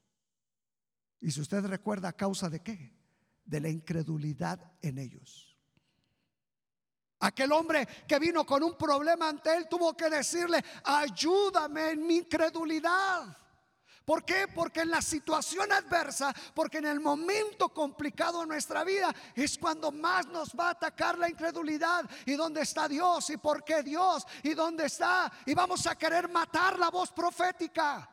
Y si usted recuerda, ¿a causa de qué? De la incredulidad en ellos. Aquel hombre que vino con un problema ante él tuvo que decirle, ayúdame en mi incredulidad. ¿Por qué? Porque en la situación adversa, porque en el momento complicado de nuestra vida es cuando más nos va a atacar la incredulidad. ¿Y dónde está Dios? ¿Y por qué Dios? ¿Y dónde está? Y vamos a querer matar la voz profética.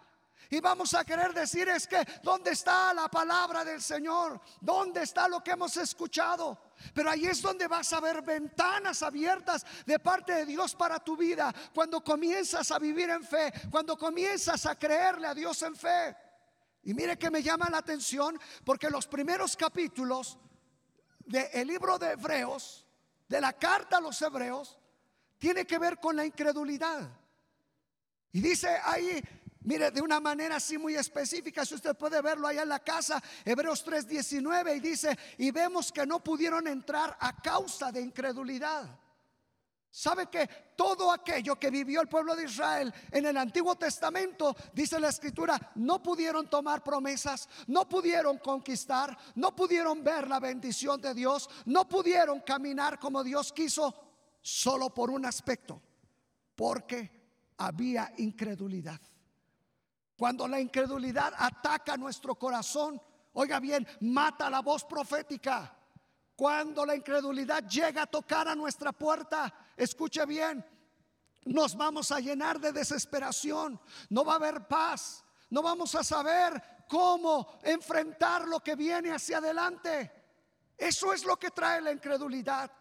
Y vamos a querer decir es que, ¿dónde está la palabra del Señor? ¿Dónde está lo que hemos escuchado? Pero ahí es donde vas a ver ventanas abiertas de parte de Dios para tu vida. Cuando comienzas a vivir en fe, cuando comienzas a creerle a Dios en fe. Y mire que me llama la atención porque los primeros capítulos del libro de Hebreos, de la carta a los Hebreos, tiene que ver con la incredulidad. Y dice ahí, Mire, de una manera así muy específica, si usted puede verlo allá en la casa, Hebreos 3:19, y dice, y vemos que no pudieron entrar a causa de incredulidad. ¿Sabe que todo aquello que vivió el pueblo de Israel en el Antiguo Testamento, dice la Escritura, no pudieron tomar promesas, no pudieron conquistar, no pudieron ver la bendición de Dios, no pudieron caminar como Dios quiso, solo por un aspecto, porque había incredulidad. Cuando la incredulidad ataca nuestro corazón, oiga bien, mata la voz profética. Cuando la incredulidad llega a tocar a nuestra puerta, escuche bien, nos vamos a llenar de desesperación, no va a haber paz, no vamos a saber cómo enfrentar lo que viene hacia adelante. Eso es lo que trae la incredulidad.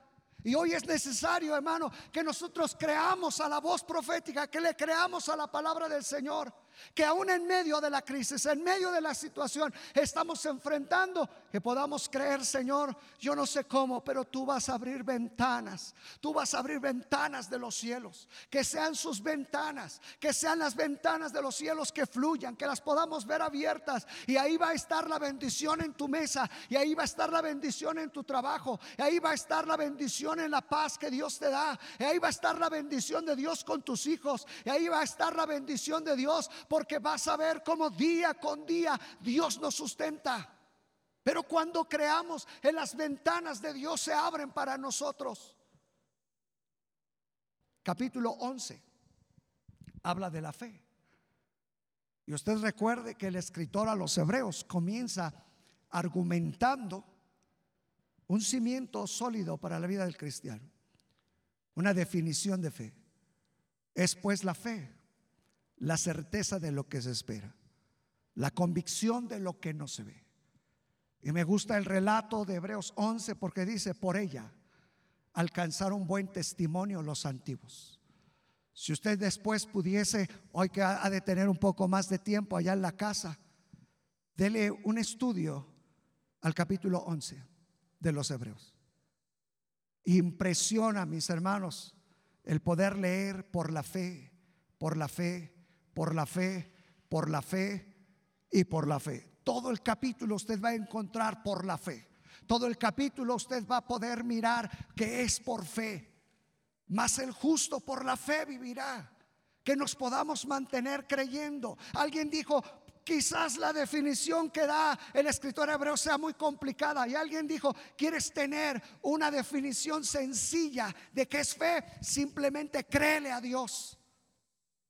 Y hoy es necesario, hermano, que nosotros creamos a la voz profética, que le creamos a la palabra del Señor que aún en medio de la crisis, en medio de la situación estamos enfrentando, que podamos creer, Señor, yo no sé cómo, pero tú vas a abrir ventanas, tú vas a abrir ventanas de los cielos, que sean sus ventanas, que sean las ventanas de los cielos que fluyan, que las podamos ver abiertas y ahí va a estar la bendición en tu mesa, y ahí va a estar la bendición en tu trabajo, y ahí va a estar la bendición en la paz que Dios te da, y ahí va a estar la bendición de Dios con tus hijos, y ahí va a estar la bendición de Dios porque vas a ver cómo día con día Dios nos sustenta. Pero cuando creamos en las ventanas de Dios se abren para nosotros. Capítulo 11 habla de la fe. Y usted recuerde que el escritor a los hebreos comienza argumentando un cimiento sólido para la vida del cristiano, una definición de fe. Es pues la fe la certeza de lo que se espera, la convicción de lo que no se ve. Y me gusta el relato de Hebreos 11 porque dice, por ella alcanzaron buen testimonio los antiguos. Si usted después pudiese, hoy que ha de tener un poco más de tiempo allá en la casa, dele un estudio al capítulo 11 de los Hebreos. Impresiona, mis hermanos, el poder leer por la fe, por la fe, por la fe, por la fe y por la fe. Todo el capítulo usted va a encontrar por la fe. Todo el capítulo usted va a poder mirar que es por fe. Mas el justo por la fe vivirá. Que nos podamos mantener creyendo. Alguien dijo, quizás la definición que da el escritor hebreo sea muy complicada. Y alguien dijo, ¿quieres tener una definición sencilla de qué es fe? Simplemente créele a Dios.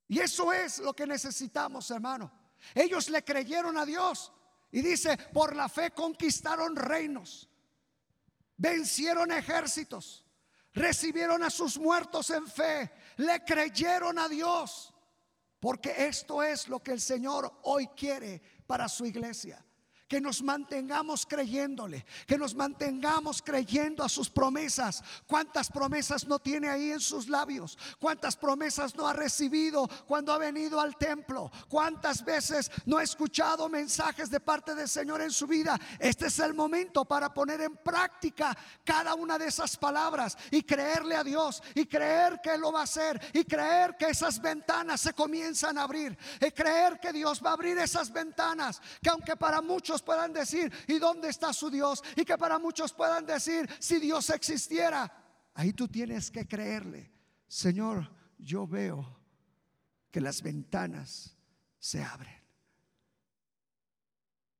Y eso es lo que necesitamos, hermano. Ellos le creyeron a Dios. Y dice, por la fe conquistaron reinos, vencieron ejércitos, recibieron a sus muertos en fe, le creyeron a Dios. Porque esto es lo que el Señor hoy quiere para su iglesia que nos mantengamos creyéndole, que nos mantengamos creyendo a sus promesas. ¿Cuántas promesas no tiene ahí en sus labios? ¿Cuántas promesas no ha recibido cuando ha venido al templo? ¿Cuántas veces no ha escuchado mensajes de parte del Señor en su vida? Este es el momento para poner en práctica cada una de esas palabras y creerle a Dios y creer que lo va a hacer y creer que esas ventanas se comienzan a abrir y creer que Dios va a abrir esas ventanas que aunque para muchos puedan decir, ¿y dónde está su Dios? Y que para muchos puedan decir, si Dios existiera, ahí tú tienes que creerle. Señor, yo veo que las ventanas se abren.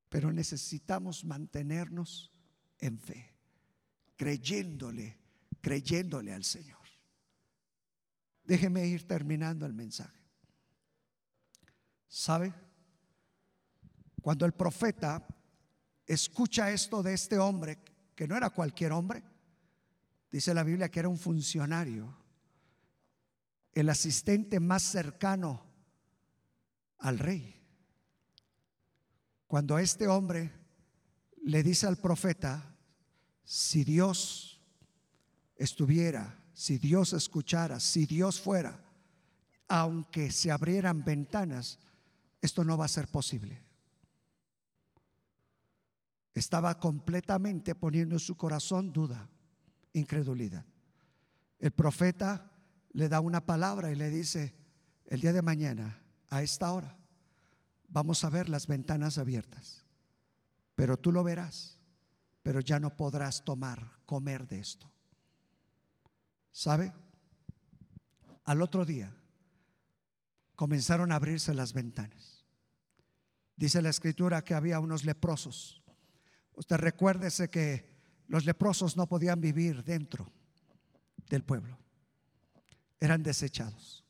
Pero necesitamos mantenernos en fe, creyéndole, creyéndole al Señor. Déjeme ir terminando el mensaje. ¿Sabe? Cuando el profeta escucha esto de este hombre, que no era cualquier hombre, dice la Biblia que era un funcionario, el asistente más cercano al rey. Cuando este hombre le dice al profeta, si Dios estuviera, si Dios escuchara, si Dios fuera, aunque se abrieran ventanas, esto no va a ser posible estaba completamente poniendo en su corazón duda, incredulidad. El profeta le da una palabra y le dice, el día de mañana, a esta hora, vamos a ver las ventanas abiertas, pero tú lo verás, pero ya no podrás tomar, comer de esto. ¿Sabe? Al otro día comenzaron a abrirse las ventanas. Dice la escritura que había unos leprosos Usted recuérdese que los leprosos no podían vivir dentro del pueblo. Eran desechados.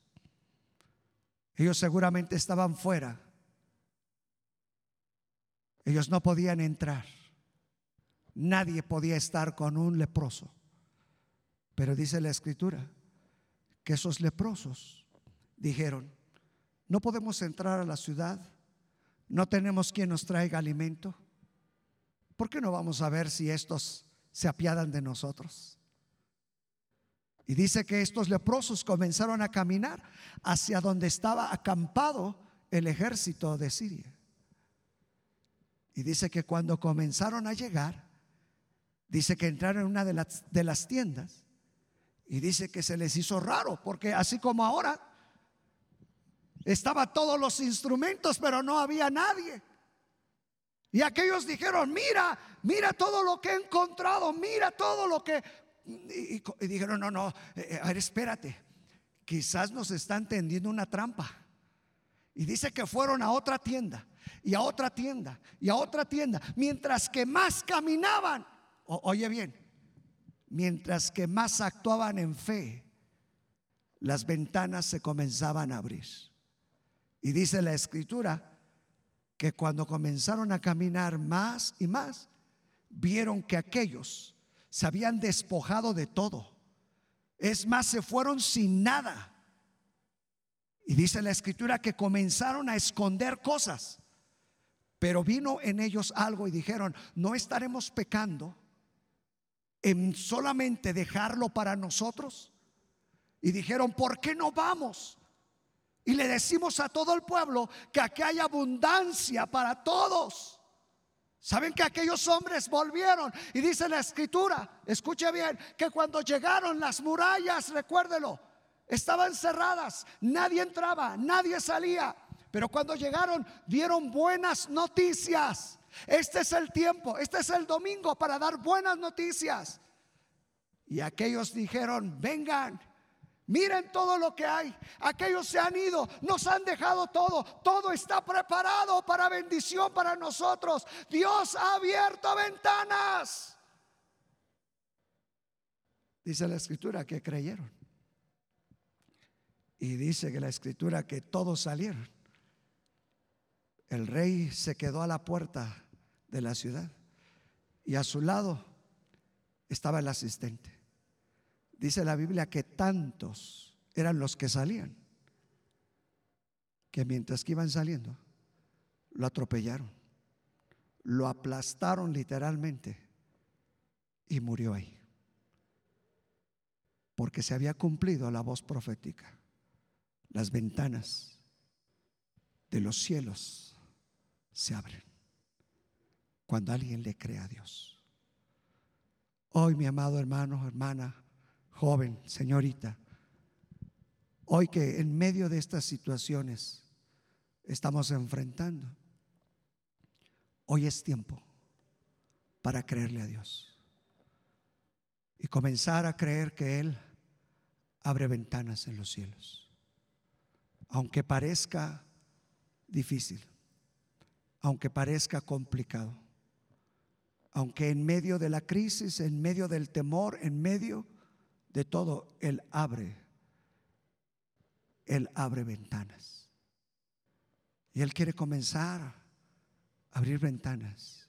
Ellos seguramente estaban fuera. Ellos no podían entrar. Nadie podía estar con un leproso. Pero dice la escritura que esos leprosos dijeron, no podemos entrar a la ciudad, no tenemos quien nos traiga alimento, ¿por qué no vamos a ver si estos se apiadan de nosotros? Y dice que estos leprosos comenzaron a caminar hacia donde estaba acampado el ejército de Siria. Y dice que cuando comenzaron a llegar, dice que entraron en una de las, de las tiendas y dice que se les hizo raro, porque así como ahora, estaba todos los instrumentos, pero no había nadie. Y aquellos dijeron, mira, mira todo lo que he encontrado, mira todo lo que... Y, dijeron, no, no, eh, a ver, espérate, quizás nos están tendiendo una trampa. Y dice que fueron a otra tienda, y a otra tienda, y a otra tienda, mientras que más caminaban, oye bien, mientras que más actuaban en fe, las ventanas se comenzaban a abrir. Y dice la escritura que cuando comenzaron a caminar más y más, vieron que aquellos se habían despojado de todo. Es más, se fueron sin nada. Y dice la escritura que comenzaron a esconder cosas. Pero vino en ellos algo y dijeron, no estaremos pecando en solamente dejarlo para nosotros. Y dijeron, ¿por qué no vamos? Y le decimos a todo el pueblo que aquí hay abundancia para todos. Saben que aquellos hombres volvieron y dice la escritura, escuche bien, que cuando llegaron las murallas, recuérdelo, estaban cerradas, nadie entraba, nadie salía, pero cuando llegaron dieron buenas noticias. Este es el tiempo, este es el domingo para dar buenas noticias. Y aquellos dijeron, vengan, Miren todo lo que hay. Aquellos se han ido, nos han dejado todo. Todo está preparado para bendición para nosotros. Dios ha abierto ventanas. Dice la escritura que creyeron. Y dice que la escritura que todos salieron. El rey se quedó a la puerta de la ciudad y a su lado estaba el asistente. Dice la Biblia que tantos eran los que salían, que mientras que iban saliendo, lo atropellaron, lo aplastaron literalmente y murió ahí. Porque se había cumplido la voz profética. Las ventanas de los cielos se abren cuando alguien le cree a Dios. Hoy, mi amado hermano, hermana, joven, señorita, hoy que en medio de estas situaciones estamos enfrentando, hoy es tiempo para creerle a Dios y comenzar a creer que Él abre ventanas en los cielos. Aunque parezca difícil, aunque parezca complicado, aunque en medio de la crisis, en medio del temor, en medio de todo, Él abre, Él abre ventanas. Y Él quiere comenzar a abrir ventanas.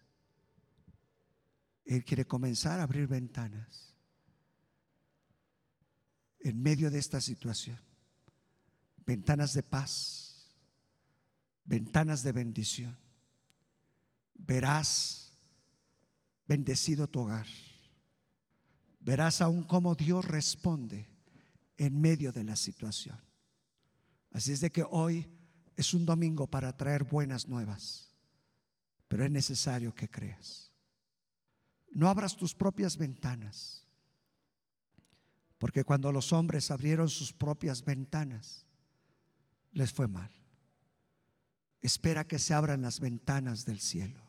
Él quiere comenzar a abrir ventanas en medio de esta situación. Ventanas de paz, ventanas de bendición. Verás bendecido tu hogar verás aún cómo Dios responde en medio de la situación. Así es de que hoy es un domingo para traer buenas nuevas, pero es necesario que creas. No abras tus propias ventanas, porque cuando los hombres abrieron sus propias ventanas, les fue mal. Espera que se abran las ventanas del cielo,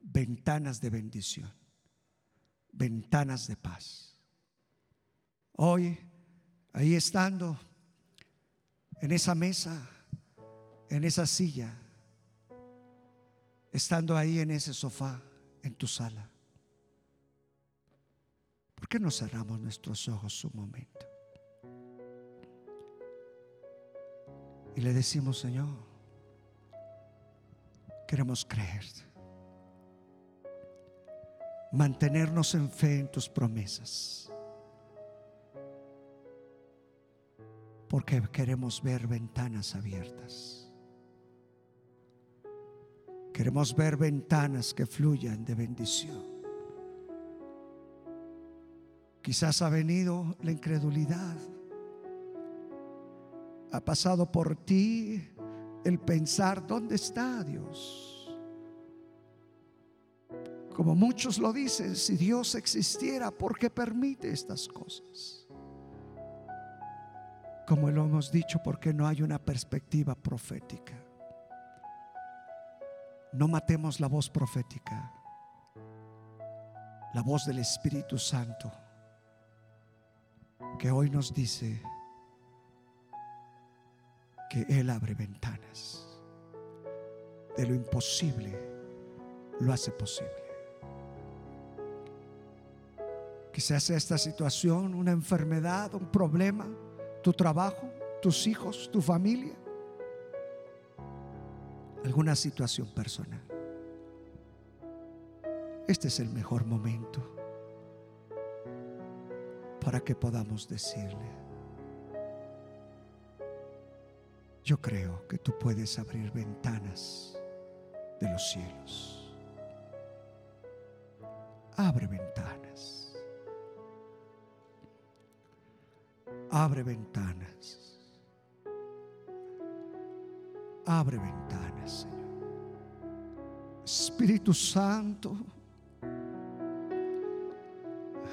ventanas de bendición ventanas de paz. Hoy, ahí estando, en esa mesa, en esa silla, estando ahí en ese sofá, en tu sala, ¿por qué no cerramos nuestros ojos un momento? Y le decimos, Señor, queremos creer mantenernos en fe en tus promesas. Porque queremos ver ventanas abiertas. Queremos ver ventanas que fluyan de bendición. Quizás ha venido la incredulidad. Ha pasado por ti el pensar, ¿dónde está Dios? Como muchos lo dicen, si Dios existiera, ¿por qué permite estas cosas? Como lo hemos dicho, porque no hay una perspectiva profética. No matemos la voz profética, la voz del Espíritu Santo, que hoy nos dice que Él abre ventanas. De lo imposible lo hace posible. Quizás esta situación, una enfermedad, un problema, tu trabajo, tus hijos, tu familia, alguna situación personal. Este es el mejor momento para que podamos decirle, yo creo que tú puedes abrir ventanas de los cielos. Abre ventanas. Abre ventanas. Abre ventanas, Señor. Espíritu Santo,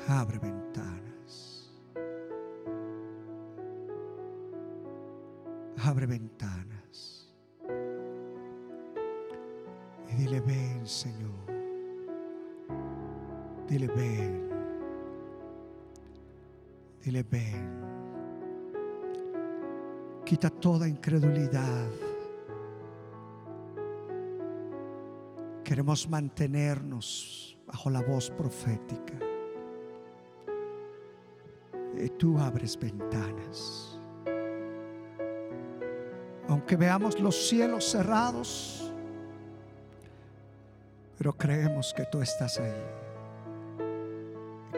abre ventanas. Abre ventanas. Mantenernos bajo la voz profética. Y tú abres ventanas. Aunque veamos los cielos cerrados, pero creemos que tú estás ahí.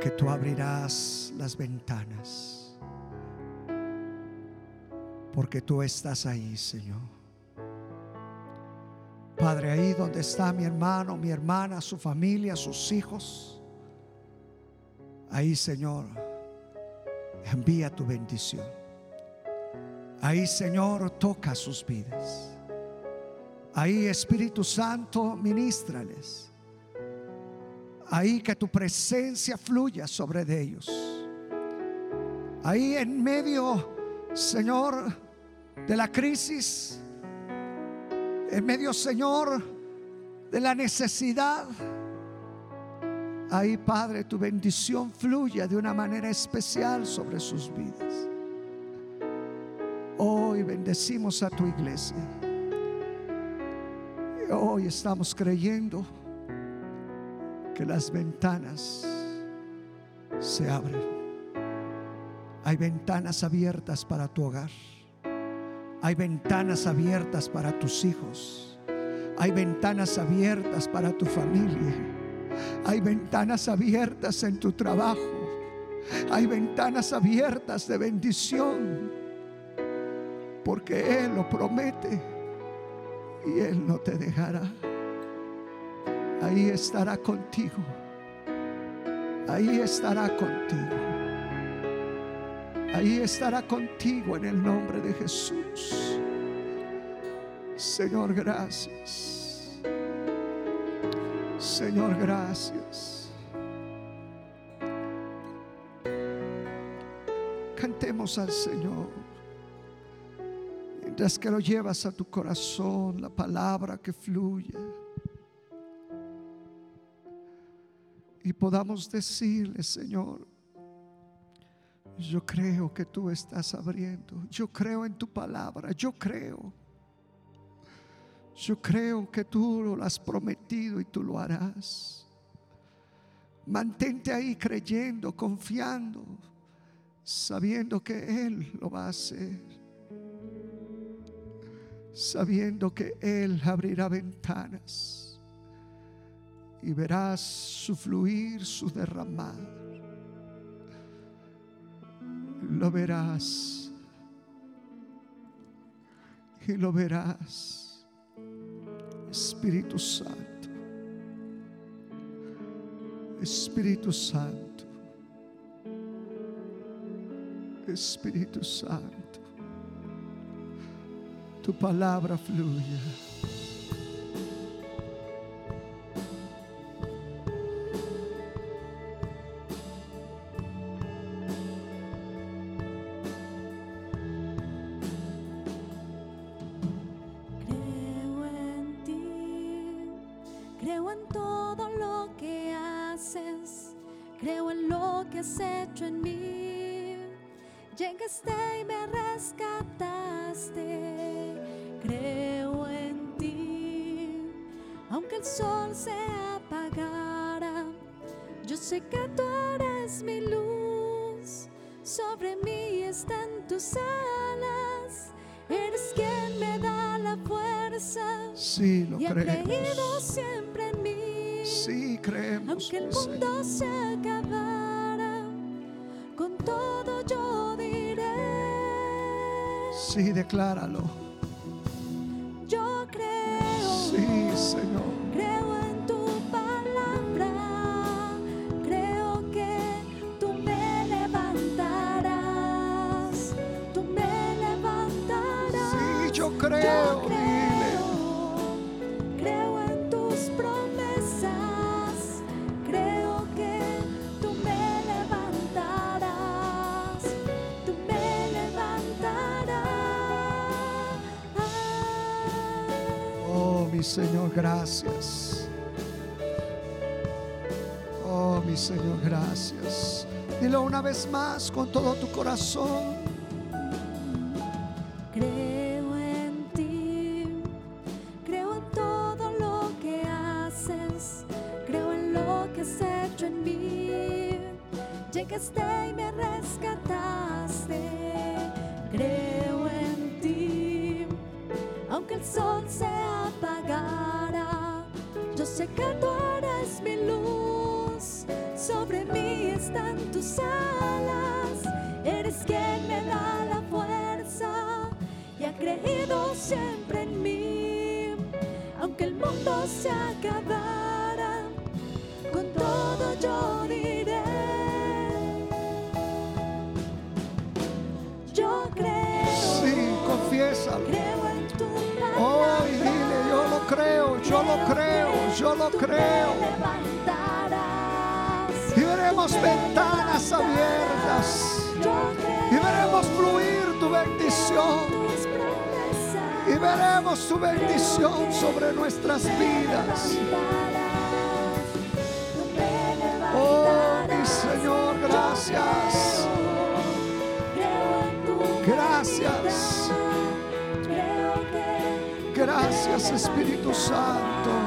Que tú abrirás las ventanas. Porque tú estás ahí, Señor. Padre, ahí donde está mi hermano, mi hermana, su familia, sus hijos. Ahí, Señor, envía tu bendición. Ahí, Señor, toca sus vidas. Ahí, Espíritu Santo, ministrales. Ahí que tu presencia fluya sobre de ellos. Ahí en medio, Señor, de la crisis, en medio, Señor, de la necesidad. Ahí, Padre, tu bendición fluya de una manera especial sobre sus vidas. Hoy bendecimos a tu iglesia. Hoy estamos creyendo que las ventanas se abren. Hay ventanas abiertas para tu hogar. Hay ventanas abiertas para tus hijos. Hay ventanas abiertas para tu familia. Hay ventanas abiertas en tu trabajo. Hay ventanas abiertas de bendición. Porque Él lo promete y Él no te dejará. Ahí estará contigo. Ahí estará contigo. Ahí estará contigo en el nombre de Jesús. Señor, gracias. Señor, gracias. Cantemos al Señor. Mientras que lo llevas a tu corazón, la palabra que fluye. Y podamos decirle, Señor, yo creo que tú estás abriendo. Yo creo en tu palabra. Yo creo. Yo creo que tú lo has prometido y tú lo harás. Mantente ahí creyendo, confiando, sabiendo que Él lo va a hacer. Sabiendo que Él abrirá ventanas y verás su fluir, su derramar. Lo verás y lo verás. Espíritu Santo. Espíritu Santo. Espíritu Santo. Tu palabra fluye.
El sol se apagara, yo sé que tú eres mi luz, sobre mí están tus alas. Eres quien me da la fuerza
Sí, lo
y ha creído
creemos.
siempre en mí.
Sí, creemos.
Aunque el mundo
Señor.
se acabara, con todo yo diré.
Sí, decláralo. Gracias. Oh, mi Señor, gracias. Dilo una vez más con todo tu corazón. Bendición. Y veremos tu bendición sobre nuestras vidas. Oh, mi Señor, gracias. Gracias. Gracias, Espíritu Santo.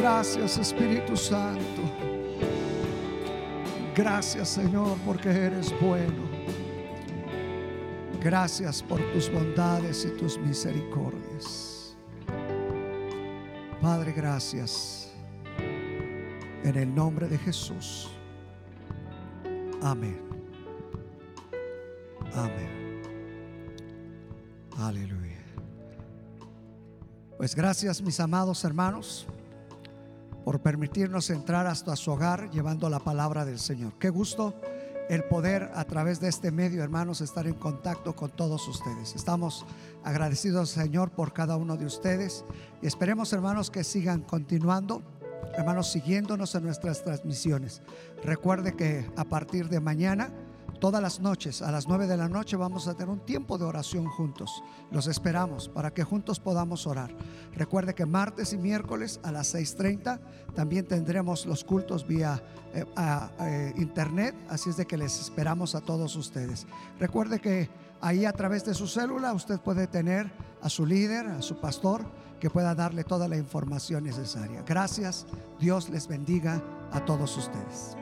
Gracias, Espíritu Santo. Gracias, Señor, porque eres bueno. Gracias por tus bondades y tus misericordias. Padre, gracias. En el nombre de Jesús. Amén. Amén. Aleluya. Pues gracias mis amados hermanos por permitirnos entrar hasta su hogar llevando la palabra del Señor. Qué gusto el poder a través de este medio, hermanos, estar en contacto con todos ustedes. Estamos agradecidos, Señor, por cada uno de ustedes y esperemos, hermanos, que sigan continuando, hermanos, siguiéndonos en nuestras transmisiones. Recuerde que a partir de mañana Todas las noches, a las 9 de la noche, vamos a tener un tiempo de oración juntos. Los esperamos para que juntos podamos orar. Recuerde que martes y miércoles a las 6.30 también tendremos los cultos vía eh, eh, internet. Así es de que les esperamos a todos ustedes. Recuerde que ahí a través de su célula usted puede tener a su líder, a su pastor, que pueda darle toda la información necesaria. Gracias. Dios les bendiga a todos ustedes.